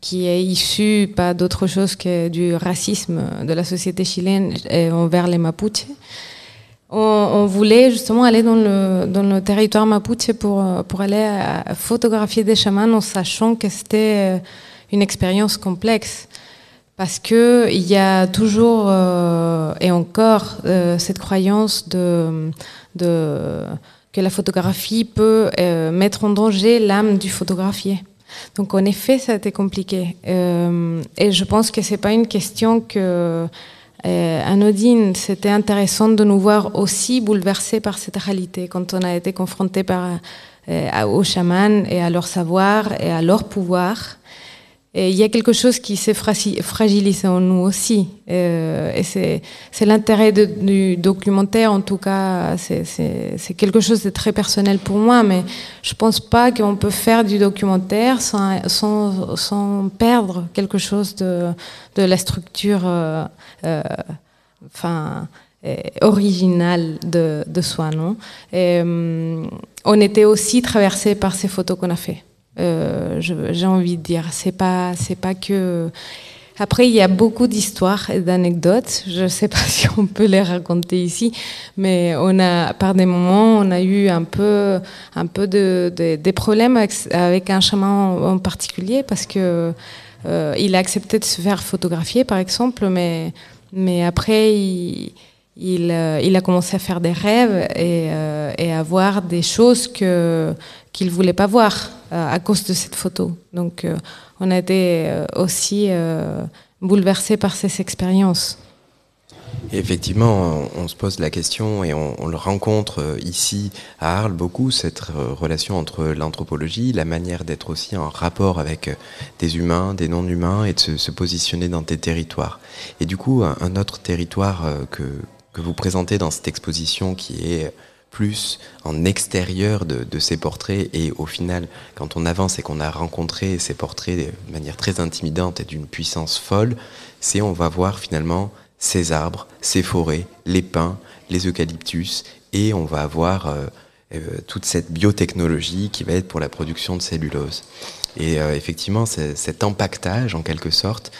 qui est issu pas d'autre chose que du racisme de la société chilienne envers les Mapuches. On, voulait justement aller dans le, dans le territoire Mapuche pour, pour aller photographier des chamans en sachant que c'était une expérience complexe. Parce qu'il y a toujours euh, et encore euh, cette croyance de, de, que la photographie peut euh, mettre en danger l'âme du photographié. Donc en effet, ça a été compliqué. Euh, et je pense que c'est pas une question que euh, Anodine, c'était intéressant de nous voir aussi bouleversés par cette réalité quand on a été confrontés par, euh, aux chamans et à leur savoir et à leur pouvoir. Il y a quelque chose qui s'est fragilisé en nous aussi. Euh, et c'est l'intérêt du documentaire, en tout cas, c'est quelque chose de très personnel pour moi, mais je pense pas qu'on peut faire du documentaire sans, sans, sans, perdre quelque chose de, de la structure euh, euh, enfin, originale de, de soi. Non? Et, on était aussi traversé par ces photos qu'on a fait. Euh, j'ai envie de dire. C'est pas, c'est pas que. Après, il y a beaucoup d'histoires et d'anecdotes. Je ne sais pas si on peut les raconter ici, mais on a, par des moments, on a eu un peu, un peu de, des problèmes avec, un chaman en particulier parce que euh, il a accepté de se faire photographier, par exemple, mais, mais après, il, il, euh, il, a commencé à faire des rêves et, et à voir des choses que qu'il voulait pas voir. Euh, à cause de cette photo. Donc euh, on a été euh, aussi bouleversés par ces expériences. effectivement, on, se pose la question et on, le rencontre ici à Arles beaucoup, cette relation entre l'anthropologie, la manière d'être aussi en rapport avec des humains, des non-humains et de se, positionner dans des territoires. Et du coup, un, autre territoire que, que vous présentez dans cette exposition qui est plus en extérieur de, ces portraits. Et au final quand on avance et qu'on a rencontré ces portraits de manière très intimidante et d'une puissance folle c'est on va voir finalement ces arbres, ces forêts, les pins, les eucalyptus. Et on va avoir euh, euh, toute cette biotechnologie qui va être pour la production de cellulose. Et euh, effectivement, cet empaquetage, en quelque sorte,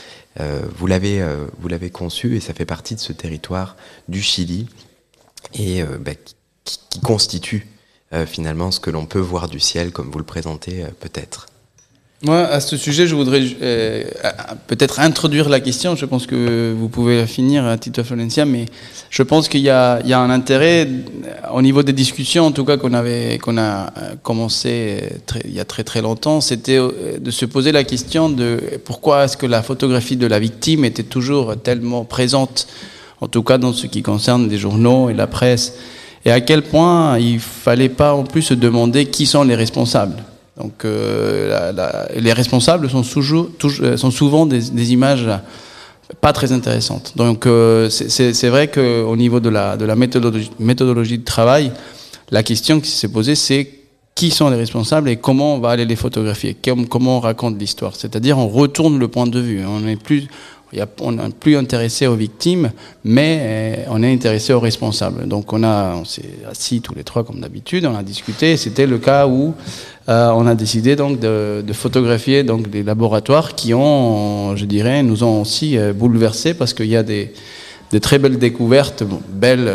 vous l'avez vous l'avez conçu et ça fait partie de ce territoire du Chili. Et bah, qui, constitue euh, finalement ce que l'on peut voir du ciel, comme vous le présentez euh, peut-être. Moi, à ce sujet, je voudrais euh, peut-être introduire la question. Je pense que vous pouvez finir Tito Florencia, mais je pense qu'il y, a un intérêt au niveau des discussions, en tout cas qu'on avait, a commencé il y a très très longtemps, c'était de se poser la question de pourquoi est-ce que la photographie de la victime était toujours tellement présente, en tout cas dans ce qui concerne les journaux et la presse. Et à quel point il fallait pas en plus se demander qui sont les responsables. Donc euh, les responsables sont, euh, souvent des, images pas très intéressantes. Donc euh, c'est vrai qu'au niveau de la, méthodologie de travail, la question qui s'est posée, c'est qui sont les responsables et comment on va aller les photographier, comment on raconte l'histoire. C'est-à-dire on retourne le point de vue. On n'est plus, on n'est plus intéressé aux victimes, mais euh, on est intéressé aux responsables. Donc on a, on s'est assis tous les trois comme d'habitude, on a discuté. C'était le cas où euh, on a décidé donc de, photographier donc des laboratoires qui ont, je dirais, nous ont aussi euh, bouleversés parce qu'il y a des, très belles découvertes, belles,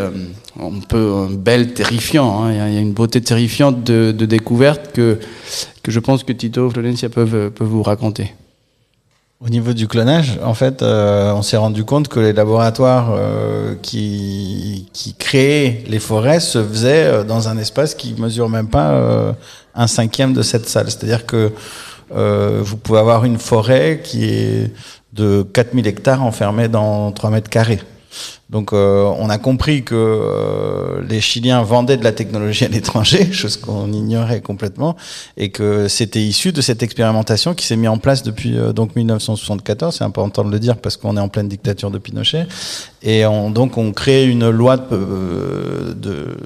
on peut, belles, terrifiantes. Hein. il, y a, une beauté terrifiante de, découvertes que que je pense que Tito, Florencia peuvent peuvent vous raconter. Au niveau du clonage, en fait, euh, on s'est rendu compte que les laboratoires euh, qui, qui créaient les forêts se faisaient euh, dans un espace qui mesure même pas un cinquième de cette salle. C'est-à-dire que vous pouvez avoir une forêt qui est de 4000 hectares enfermée dans 3 mètres carrés. Donc euh, on a compris que euh, les Chiliens vendaient de la technologie à l'étranger, chose qu'on ignorait complètement, et que c'était issu de cette expérimentation qui s'est mise en place depuis euh, donc 1974. C'est important de le dire parce qu'on est en pleine dictature de Pinochet, et on, donc on crée une loi de,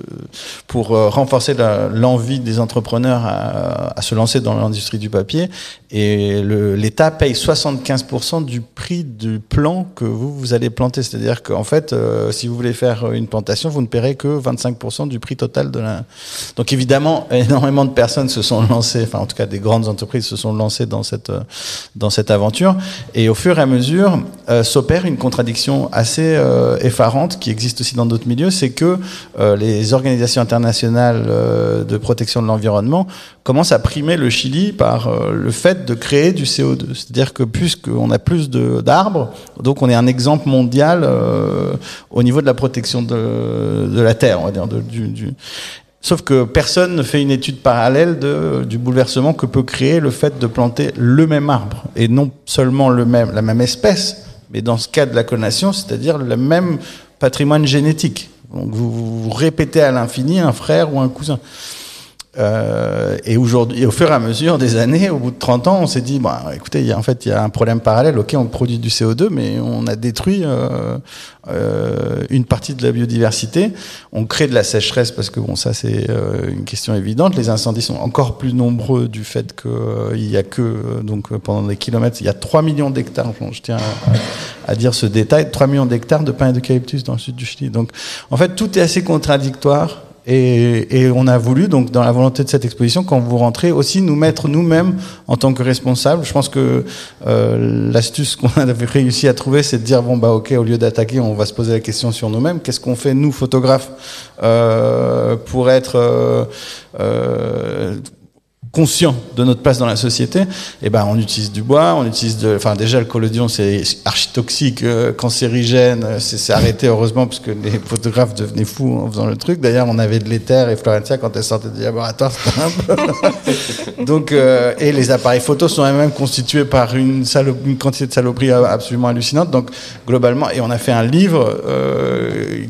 pour renforcer l'envie des entrepreneurs à, à, se lancer dans l'industrie du papier. Et l'État paye 75% du prix du plan que vous vous allez planter, c'est-à-dire qu'en fait euh, si vous voulez faire une plantation, vous ne paierez que 25% du prix total de la. Donc évidemment, énormément de personnes se sont lancées, enfin en tout cas des grandes entreprises se sont lancées dans cette dans cette aventure. Et au fur et à mesure, euh, s'opère une contradiction assez euh, effarante qui existe aussi dans d'autres milieux, c'est que les organisations internationales de protection de l'environnement commencent à primer le Chili par le fait de créer du CO2. C'est-à-dire que puisqu'on a plus d'arbres, donc on est un exemple mondial au niveau de la protection de, la terre, on va dire. Du. Sauf que personne ne fait une étude parallèle de, du bouleversement que peut créer le fait de planter le même arbre et non seulement le même, la même espèce, mais dans ce cas de la clonation, c'est-à-dire le même patrimoine génétique. Donc vous répétez à l'infini un frère ou un cousin. Euh, et aujourd'hui, au fur et à mesure des années, au bout de 30 ans, on s'est dit, bah, écoutez, y a, en fait, il y a un problème parallèle. Ok, on produit du CO2, mais on a détruit euh, euh, une partie de la biodiversité. On crée de la sécheresse parce que bon, ça c'est euh, une question évidente. Les incendies sont encore plus nombreux du fait qu'il euh, y a que donc pendant des kilomètres, il y a 3 millions d'hectares. je tiens à, à, dire ce détail 3 millions d'hectares de pins et d'eucalyptus dans le sud du Chili. Donc, en fait, tout est assez contradictoire. Et, et, on a voulu, donc, dans la volonté de cette exposition, quand vous rentrez, aussi nous mettre nous-mêmes en tant que responsables. Je pense que euh, l'astuce qu'on avait réussi à trouver, c'est de dire bon bah ok, au lieu d'attaquer, on va se poser la question sur nous-mêmes. Qu'est-ce qu'on fait nous, photographes, euh, pour être euh, euh conscient de notre place dans la société, eh ben on utilise du bois, on utilise de, enfin déjà le collodion c'est architoxique, euh, cancérigène, euh, c'est arrêté heureusement parce que les photographes devenaient fous en faisant le truc. D'ailleurs on avait de l'éther et Florentia quand elle sortait du laboratoire, donc euh, et les appareils photos sont même constitués par une, une quantité de saloperies absolument hallucinante. Donc globalement et on a fait un livre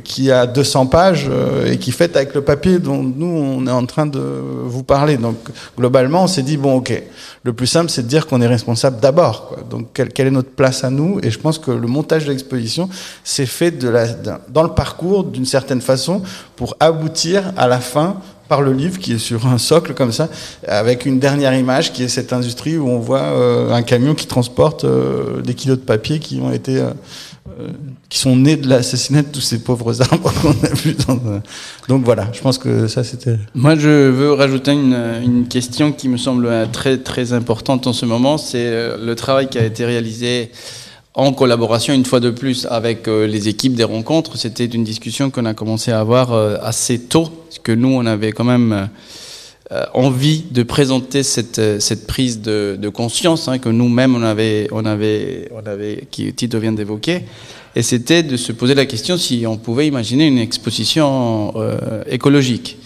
qui a 200 pages et qui fait avec le papier dont nous on est en train de vous parler. Donc globalement globalement, on s'est dit, bon, ok, le plus simple, c'est de dire qu'on est responsable d'abord. Donc, quelle, est notre place à nous? Et je pense que le montage de l'exposition s'est fait dans le parcours, d'une certaine façon, pour aboutir à la fin par le livre qui est sur un socle comme ça, avec une dernière image qui est cette industrie où on voit euh, un camion qui transporte euh, des kilos de papier qui ont été euh, qui sont nés de l'assassinat de tous ces pauvres arbres qu'on a vus. Dans... Donc voilà, je pense que ça c'était. Moi, je veux rajouter une, une, question qui me semble très très importante en ce moment. C'est euh, le travail qui a été réalisé en collaboration une fois de plus avec euh, les équipes des rencontres. C'était une discussion qu'on a commencé à avoir assez tôt, parce que nous, on avait quand même euh, envie de présenter cette, euh, prise de, de conscience hein, que nous-mêmes on avait, on avait, on avait, qui Tito vient d'évoquer, et c'était de se poser la question si on pouvait imaginer une exposition euh, écologique.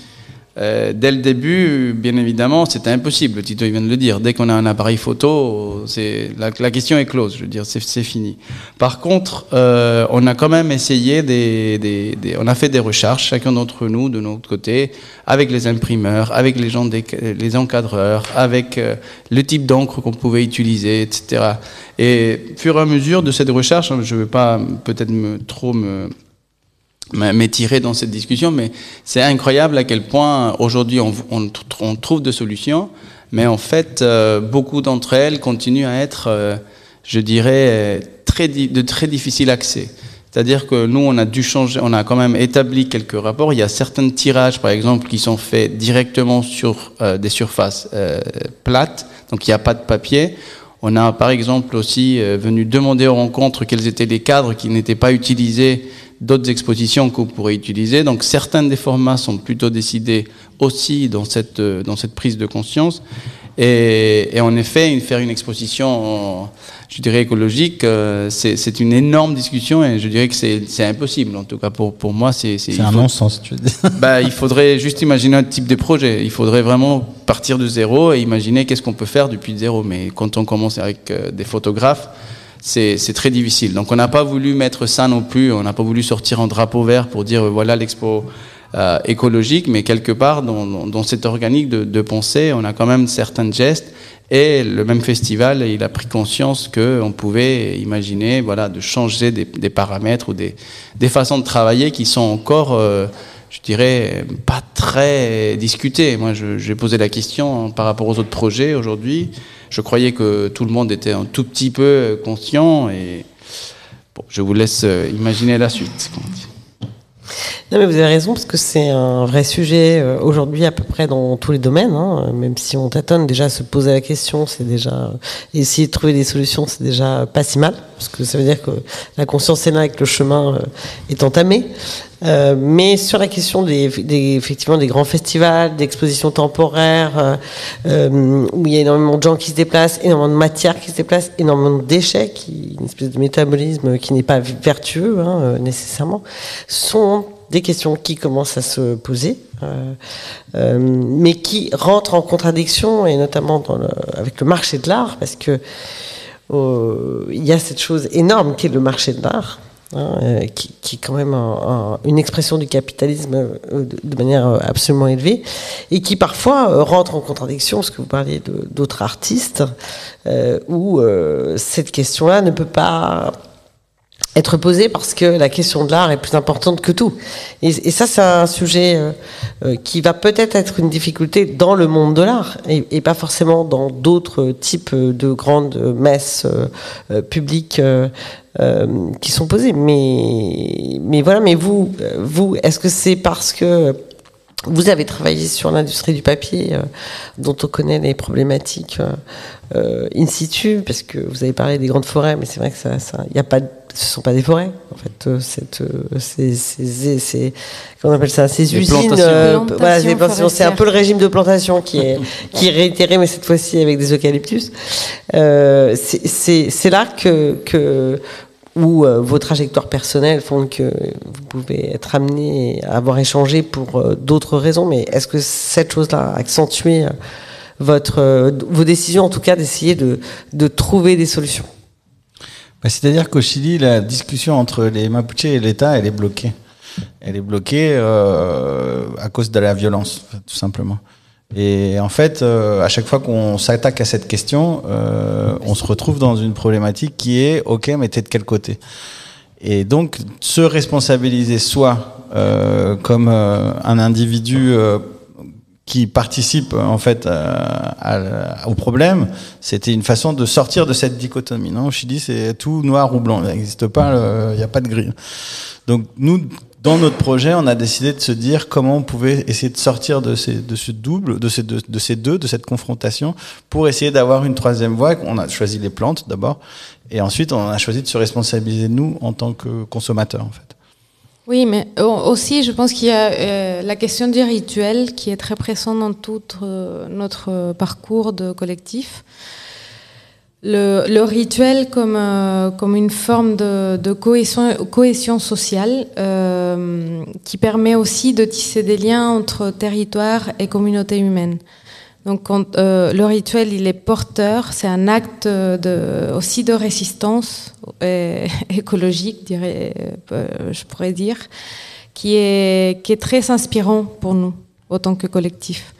Euh, dès le début, bien évidemment, c'était impossible. Tito il vient de le dire. Dès qu'on a un appareil photo, c'est la, la, question est close. Je veux dire, c'est fini. Par contre, euh, on a quand même essayé des, des, des, on a fait des recherches, chacun d'entre nous, de notre côté, avec les imprimeurs, avec les gens, des, les encadreurs, avec euh, le type d'encre qu'on pouvait utiliser, etc. Et fur et à mesure de cette recherche, hein, je ne vais pas peut-être me, trop me m'étirer dans cette discussion, mais c'est incroyable à quel point aujourd'hui on, trouve des solutions, mais en fait euh, beaucoup d'entre elles continuent à être, euh, je dirais, de très difficile accès. C'est-à-dire que nous, on a dû changer, on a quand même établi quelques rapports. Il y a certains tirages, par exemple, qui sont faits directement sur euh, des surfaces plates, donc il n'y a pas de papier. On a, par exemple, aussi venu demander aux rencontres quels étaient les cadres qui n'étaient pas utilisés d'autres expositions qu'on pourrait utiliser. Donc certains des formats sont plutôt décidés aussi dans cette, dans cette prise de conscience. Et, et en effet, faire une exposition, je dirais écologique, euh, c'est une énorme discussion et je dirais que c'est impossible. En tout cas, pour, pour moi, c'est. C'est un non-sens, tu veux dire. Bah, il faudrait juste imaginer un type de projet. Il faudrait vraiment partir de zéro et imaginer qu'est-ce qu'on peut faire depuis zéro. Mais quand on commence avec euh, des photographes, c'est très difficile. Donc, on n'a pas voulu mettre ça non plus. On n'a pas voulu sortir en drapeau vert pour dire voilà l'expo euh, écologique, mais quelque part dans, cette organique de, pensée, on a quand même certains gestes. Et le même festival, il a pris conscience qu'on pouvait imaginer, voilà, de changer des, des, paramètres ou des, des façons de travailler qui sont encore, euh, je dirais, pas très discutées. Moi, j'ai posé la question par rapport aux autres projets aujourd'hui. Je croyais que tout le monde était un tout petit peu conscient et bon, je vous laisse euh, imaginer la suite. Non, mais vous avez raison, parce que c'est un vrai sujet euh, aujourd'hui à peu près dans tous les domaines. Hein, même si on tâtonne déjà se poser la question, c'est déjà essayer de trouver des solutions, c'est déjà pas si mal, parce que ça veut dire que la conscience est là et que le chemin euh, est entamé. Euh, mais sur la question des, effectivement des grands festivals, d'expositions temporaires, euh, où il y a énormément de gens qui se déplacent, énormément de matières qui se déplacent, énormément de déchets, une espèce de métabolisme qui n'est pas vertueux hein, nécessairement, sont des questions qui commencent à se poser, euh, euh, mais qui rentrent en contradiction, et notamment dans le, avec le marché de l'art, parce que euh, il y a cette chose énorme qui est le marché de l'art. Hein, qui, qui, est quand même un, un, une expression du capitalisme de, de, manière absolument élevée et qui parfois rentre en contradiction, parce que vous parliez d'autres artistes, où cette question-là ne peut pas être posée parce que la question de l'art est plus importante que tout. Et, ça, c'est un sujet euh, qui va peut-être être une difficulté dans le monde de l'art et, pas forcément dans d'autres types de grandes messes euh, publiques euh, qui sont posées. Mais, mais voilà, mais vous, vous est-ce que c'est parce que vous avez travaillé sur l'industrie du papier, euh, dont on connaît les problématiques euh, in situ, parce que vous avez parlé des grandes forêts, mais c'est vrai que ça, ça y a pas, ce sont pas des forêts. En fait, euh, cette, c'est, c'est, c'est, comment on appelle ça, ces Les usines, plantations. voilà. C'est un peu le régime de plantation qui est, qui est réitéré, mais cette fois-ci avec des eucalyptus. c'est, c'est, c'est là que, que où euh, vos trajectoires personnelles font que vous pouvez être amené à avoir échangé pour euh, d'autres raisons, mais est-ce que cette chose-là a accentué euh, votre, vos décisions, en tout cas d'essayer de, de trouver des solutions? Bah, C'est-à-dire qu'au Chili, la discussion entre les Mapuches et l'État, elle est bloquée. Elle est bloquée à cause de la violence, tout simplement. Et en fait, euh, à chaque fois qu'on s'attaque à cette question, euh, on se retrouve dans une problématique qui est OK, mais t'es de quel côté? Et donc, se responsabiliser soi euh, comme euh, un individu euh, qui participe en fait à, à, au problème, c'était une façon de sortir de cette dichotomie. Non, au Chili, c'est tout noir ou blanc. Il n'existe pas, il n'y a pas de gris. Donc nous, dans notre projet, on a décidé de se dire comment on pouvait essayer de sortir de, ces, ce double, de ces, deux, de cette confrontation, pour essayer d'avoir une troisième voie. On a choisi les plantes d'abord, et ensuite on a choisi de se responsabiliser nous en tant que consommateurs en fait. Oui, mais aussi, je pense qu'il y a euh, la question du rituel qui est très présente dans tout euh, notre parcours de collectif. Le, rituel comme, euh, comme une forme de, de cohésion, cohésion, sociale euh, qui permet aussi de tisser des liens entre territoire et communauté humaine. Donc quand, euh, le rituel, il est porteur, c'est un acte de, aussi de résistance écologique, dirais, je pourrais dire, qui est, qui est très inspirant pour nous, autant que collectif.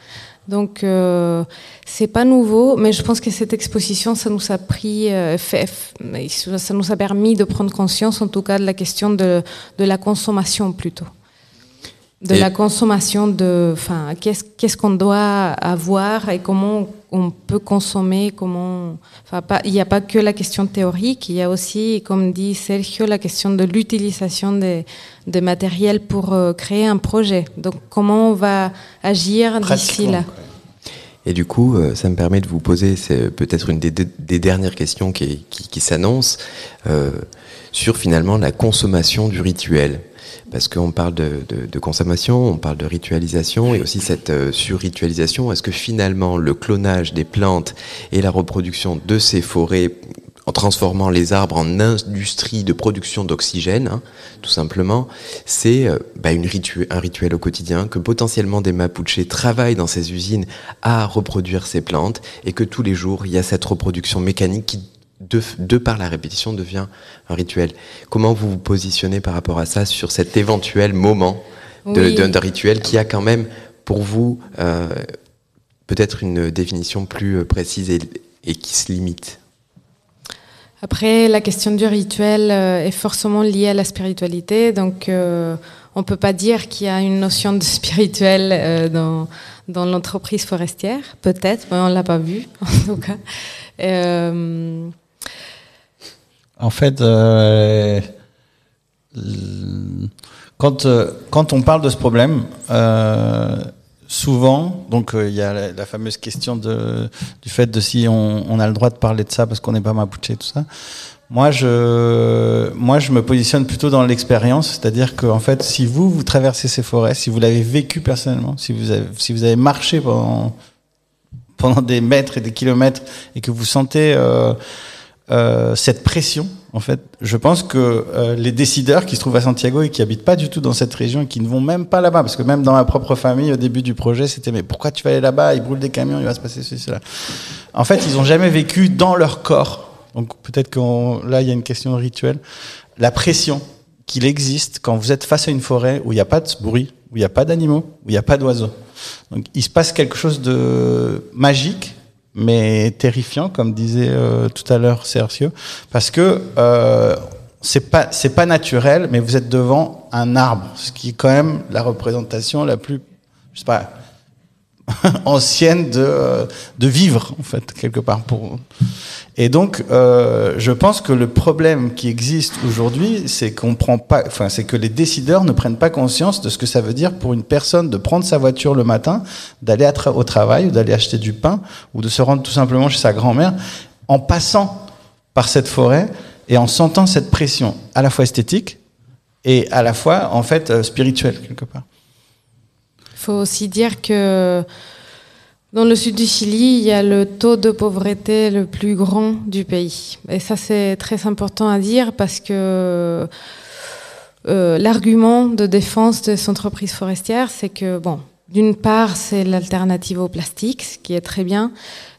Donc euh, c'est pas nouveau, mais je pense que cette exposition, ça nous a pris, euh, ça nous a permis de prendre conscience, en tout cas, de la question de la consommation plutôt de la consommation de, enfin, qu'est-ce qu'est-ce qu'on doit avoir et comment on peut consommer, comment, enfin, pas, il n'y a pas que la question théorique, il y a aussi, comme dit Sergio, la question de l'utilisation des, des matériels pour euh, créer un projet. Donc, comment on va agir d'ici là? Et du coup, euh, ça me permet de vous poser, c'est peut-être une des, des, dernières questions qui, qui, qui s'annonce euh, sur finalement la consommation du rituel parce qu'on parle de, consommation, on parle de ritualisation et aussi cette euh, surritualisation. Est-ce que finalement le clonage des plantes et la reproduction de ces forêts en transformant les arbres en industrie de production d'oxygène, hein, tout simplement, c'est euh, bah, un rituel au quotidien, que potentiellement des Mapuches travaillent dans ces usines à reproduire ces plantes, et que tous les jours, il y a cette reproduction mécanique qui de, par la répétition, devient un rituel. Comment vous vous positionnez par rapport à ça sur cet éventuel moment d'un rituel qui a quand même, pour vous, euh, peut-être une définition plus précise et, qui se limite? Après, la question du rituel euh, est forcément liée à la spiritualité, donc euh, on ne peut pas dire qu'il y a une notion de spirituel dans, dans l'entreprise forestière, peut-être, mais on ne l'a pas vu en tout cas. En fait, euh, quand, euh, quand on parle de ce problème, euh, souvent, donc il y a la, fameuse question de, du fait de si on, on, a le droit de parler de ça parce qu'on n'est pas mapuche et tout ça. Moi, je, moi, je me positionne plutôt dans l'expérience, c'est-à-dire que, en fait, si vous vous traversez ces forêts, si vous l'avez vécu personnellement, si vous avez, si vous avez marché pendant pendant des mètres et des kilomètres et que vous sentez euh, euh, cette pression, en fait, je pense que euh, les décideurs qui se trouvent à Santiago et qui habitent pas du tout dans cette région et qui ne vont même pas là-bas, parce que même dans ma propre famille, au début du projet, c'était mais pourquoi tu vas aller là-bas? Ils brûlent des camions, il va se passer ceci, cela. En fait, ils ont jamais vécu dans leur corps. Donc peut-être que là, il y a une question de rituel. La pression qu'il existe quand vous êtes face à une forêt où il n'y a pas de bruit, où il n'y a pas d'animaux, où il n'y a pas d'oiseaux. Donc il se passe quelque chose de magique mais terrifiant, comme disait euh, tout à l'heure Sergio, parce que euh, c'est pas c'est pas naturel, mais vous êtes devant un arbre, ce qui est quand même la représentation la plus, je sais pas, ancienne de, euh, de vivre, en fait, quelque part. Pour... Et donc, euh, je pense que le problème qui existe aujourd'hui, c'est qu'on prend pas, enfin, c'est que les décideurs ne prennent pas conscience de ce que ça veut dire pour une personne de prendre sa voiture le matin, d'aller au travail, ou d'aller acheter du pain, ou de se rendre tout simplement chez sa grand-mère, en passant par cette forêt et en sentant cette pression, à la fois esthétique et à la fois, en fait, euh, spirituelle, quelque part. Il faut aussi dire que dans le sud du Chili, il y a le taux de pauvreté le plus grand du pays. Et ça, c'est très important à dire parce que euh, l'argument de défense de ces entreprises forestières, c'est que, bon, d'une part, c'est l'alternative au plastique, ce qui est très bien,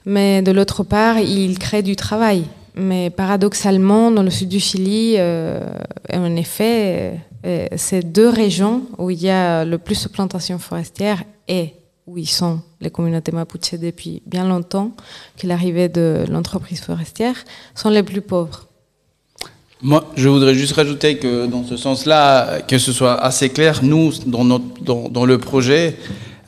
mais de l'autre part, il crée du travail. Mais paradoxalement, dans le sud du Chili, euh, en effet, euh, c'est deux régions où il y a le plus de plantations forestières et où ils sont les communautés mapuches depuis bien longtemps, que l'arrivée de l'entreprise forestière, sont les plus pauvres. Moi, je voudrais juste rajouter que dans ce sens-là, que ce soit assez clair, nous, dans le projet,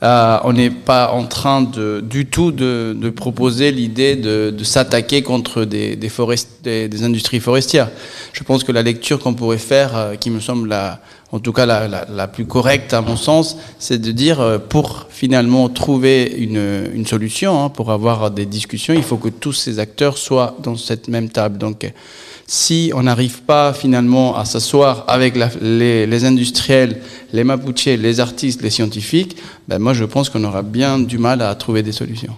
euh, on n'est pas en train de, du tout de, de proposer l'idée de, de s'attaquer contre des, des, des, des, industries forestières. Je pense que la lecture qu'on pourrait faire, euh, qui me semble la, en tout cas la, la, la, plus correcte à mon sens, c'est de dire euh, pour finalement trouver une, une solution, hein, pour avoir des discussions, il faut que tous ces acteurs soient dans cette même table. Donc si on n'arrive pas finalement à s'asseoir avec les, industriels, les Mapuches, les artistes, les scientifiques, ben moi je pense qu'on aura bien du mal à trouver des solutions.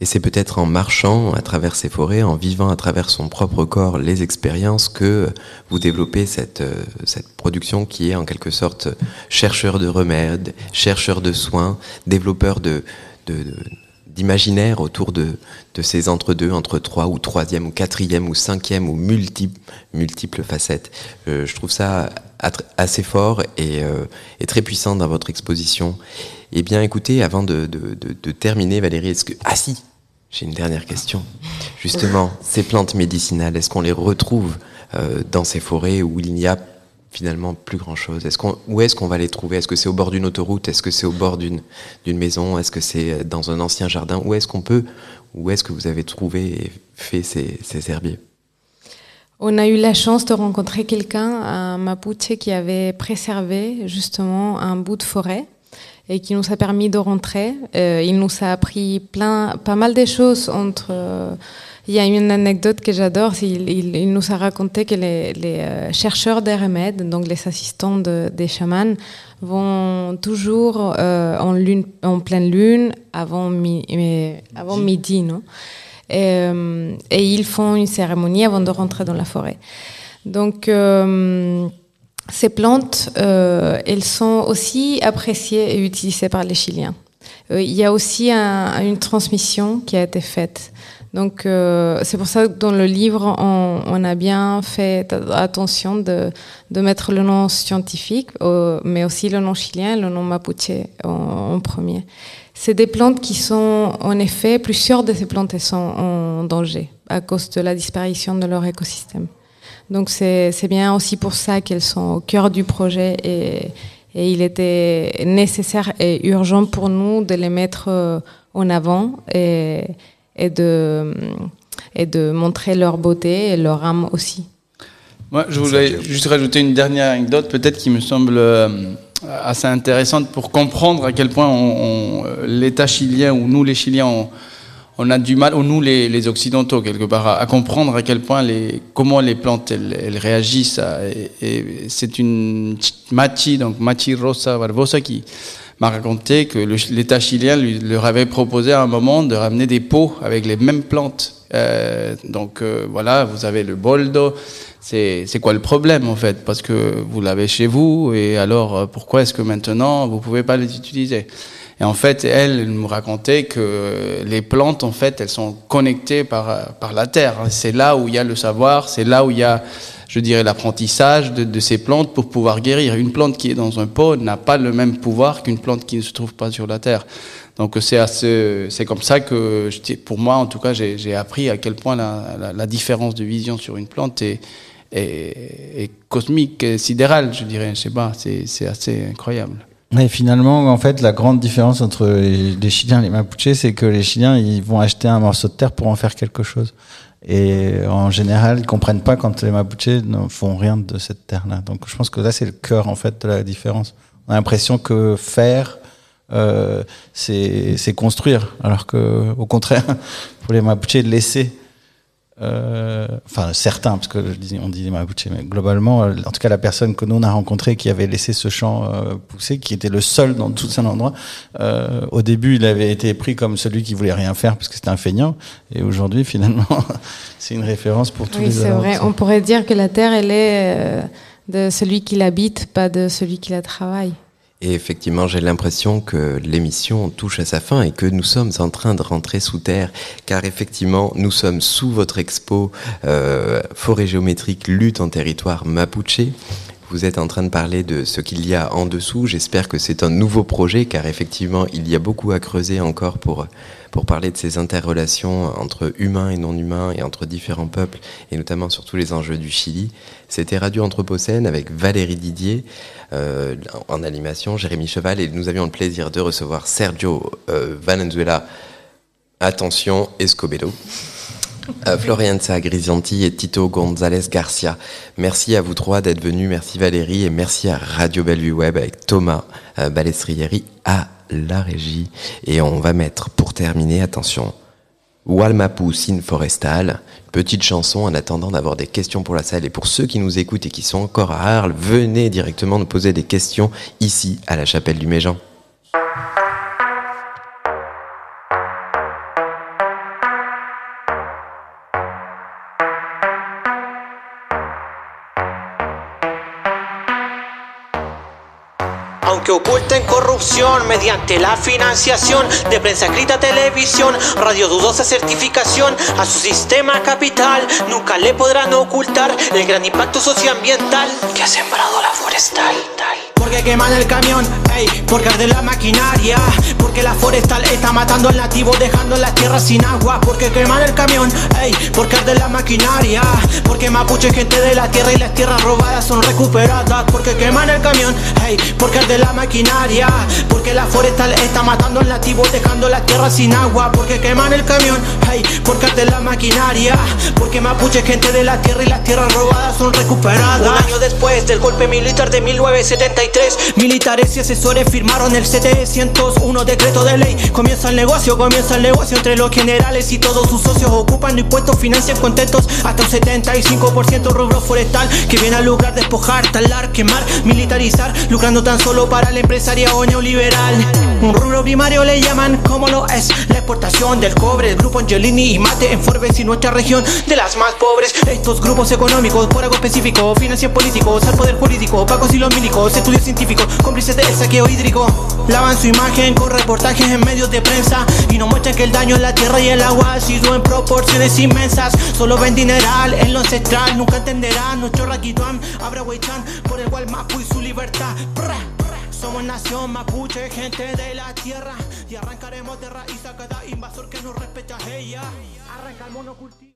Et c'est peut-être en marchant à travers ces forêts, en vivant à travers son propre corps les expériences que vous développez cette, euh, cette production qui est en quelque sorte chercheur de remèdes, chercheur de soins, développeur de, de, d'imaginaire autour de, de ces entre-deux, entre trois ou troisième ou quatrième ou cinquième ou multiples, multiples facettes. Euh, je trouve ça assez fort et, euh, et, très puissant dans votre exposition. Eh bien, écoutez, avant de, de, de, de terminer, Valérie, est-ce que... Ah si, j'ai une dernière question. Justement, ces plantes médicinales, est-ce qu'on les retrouve euh, dans ces forêts où il n'y a finalement plus grand-chose? Qu'on, Où est-ce qu'on va les trouver? Est-ce que c'est au bord d'une autoroute? Est-ce que c'est au bord d'une maison? Est-ce que c'est dans un ancien jardin? Où est-ce qu'on peut Où est-ce que vous avez trouvé et fait ces, ces herbiers on a eu la chance de rencontrer quelqu'un, un Mapuche, qui avait préservé justement un bout de forêt et qui nous a permis de rentrer. Euh, il nous a appris plein, pas mal de choses entre. Euh, il y a une anecdote que j'adore. Il, il, il, nous a raconté que les, les euh, chercheurs des remèdes, donc les assistants de, des chamans, vont toujours euh, en, lune, en pleine lune avant, mi, avant midi, non? Et, euh, et, ils font une cérémonie avant de rentrer dans la forêt. Donc ces plantes, euh, elles sont aussi appréciées et utilisées par les Chiliens. Euh, il y a aussi un, une transmission qui a été faite. Donc euh, c'est pour ça que dans le livre, on, on, a bien fait attention de, de mettre le nom scientifique, euh, mais aussi le nom chilien, le nom mapuche en, premier. C'est des plantes qui sont, en effet, plusieurs de ces plantes sont en danger à cause de la disparition de leur écosystème. Donc c'est bien aussi pour ça qu'elles sont au cœur du projet et, et, il était nécessaire et urgent pour nous de les mettre euh, en avant et, et, de, et de montrer leur beauté et leur âme aussi. Moi, je voulais juste rajouter une dernière anecdote, peut-être qui me semble euh, assez intéressante pour comprendre à quel point on, l'État chilien ou nous les Chiliens on, a du mal, ou nous les, Occidentaux quelque part, à, comprendre à quel point les, comment les plantes elles, réagissent. C'est une Machi, donc Machi Rosa Barbosa, qui m'a raconté que l'État chilien lui, leur avait proposé à un moment de ramener des pots avec les mêmes plantes. Euh, donc euh, voilà, vous avez le boldo. C'est quoi le problème en fait? Parce que vous l'avez chez vous et alors pourquoi est-ce que maintenant vous pouvez pas les utiliser? Et en fait, elle, elle nous racontait que les plantes, en fait, elles sont connectées par, par la terre. C'est là où il y a le savoir, c'est là où il y a, je dirais, l'apprentissage de, de, ces plantes pour pouvoir guérir. Une plante qui est dans un pot n'a pas le même pouvoir qu'une plante qui ne se trouve pas sur la terre. Donc c'est c'est comme ça que, pour moi, en tout cas, j'ai appris à quel point la, la, différence de vision sur une plante est, est, est cosmique, sidérale, je dirais. Je sais pas, c'est assez incroyable. Et finalement, en fait, la grande différence entre les Chiliens et les Mapuches, c'est que les Chiliens, ils vont acheter un morceau de terre pour en faire quelque chose. Et en général, ils comprennent pas quand les Mapuches ne font rien de cette terre-là. Donc, je pense que là, c'est le cœur, en fait, de la différence. On a l'impression que faire, euh, c'est construire. Alors que, au contraire, pour les Mapuches, laisser euh, enfin certains, parce que on dit mais globalement, en tout cas la personne que nous on a rencontrée qui avait laissé ce champ euh, pousser, qui était le seul dans tout un endroit, euh, au début il avait été pris comme celui qui voulait rien faire parce que c'était un feignant, et aujourd'hui finalement c'est une référence pour tous oui, les. c'est vrai. On pourrait dire que la terre elle est euh, de celui qui l'habite, pas de celui qui la travaille. Et effectivement, j'ai l'impression que l'émission touche à sa fin et que nous sommes en train de rentrer sous terre, car effectivement, nous sommes sous votre expo euh, Forêt géométrique, lutte en territoire mapuche. Vous êtes en train de parler de ce qu'il y a en dessous. J'espère que c'est un nouveau projet, car effectivement, il y a beaucoup à creuser encore pour pour parler de ces interrelations entre humains et non humains et entre différents peuples, et notamment sur tous les enjeux du Chili. C'était Radio Anthropocène avec Valérie Didier euh, en animation, Jérémy Cheval, et nous avions le plaisir de recevoir Sergio euh, Valenzuela. Attention, Escobedo. Euh, Florianza Grisanti et Tito González Garcia. Merci à vous trois d'être venus. Merci Valérie et merci à Radio Bellevue Web avec Thomas euh, Balestrieri à la régie. Et on va mettre, pour terminer, attention, Walmapu Sin Forestal, petite chanson en attendant d'avoir des questions pour la salle. Et pour ceux qui nous écoutent et qui sont encore à Arles, venez directement nous poser des questions ici à la chapelle du Méjean. Aunque oculten corrupción mediante la financiación de prensa escrita, televisión, radio dudosa certificación a su sistema capital. Nunca le podrán ocultar el gran impacto socioambiental que ha sembrado la forestal. Porque queman el camión, ey, porque arde la maquinaria. Porque la forestal está matando al nativo, dejando las tierras sin agua. Porque queman el camión, ey, porque arde la maquinaria. Porque mapuche gente de la tierra y las tierras robadas son recuperadas. Porque queman el camión, ey, porque arde la maquinaria. Porque la forestal está matando al nativo, dejando las tierras sin agua. Porque queman el camión, hey, porque arde la maquinaria. Porque mapuche gente de la tierra y las tierras robadas son recuperadas. Un año después del golpe militar de 1973. Militares y asesores firmaron el 701 decreto de ley. Comienza el negocio, comienza el negocio entre los generales y todos sus socios ocupan impuestos, financian contentos hasta un 75% rubro forestal que viene a lucrar, despojar, talar, quemar, militarizar, lucrando tan solo para la empresaria neoliberal. Un rubro primario le llaman como lo es la exportación del cobre, el grupo Angelini y Mate en Forbes y nuestra región de las más pobres. Estos grupos económicos por algo específico financian políticos al poder jurídico, pacos y los milicos, estudios científicos, cómplices del hídrico. Lavan su imagen con reportajes en medios de prensa y nos muestran que el daño en la tierra y el agua ha sido en proporciones inmensas. Solo ven dineral en lo ancestral, nunca entenderán nuestro Raquituán, Huaychan, por el Mapu y su libertad. Somos nación mapuche, gente de la tierra y arrancaremos de raíz a cada invasor que nos respeta ella. Arranca el monocultivo.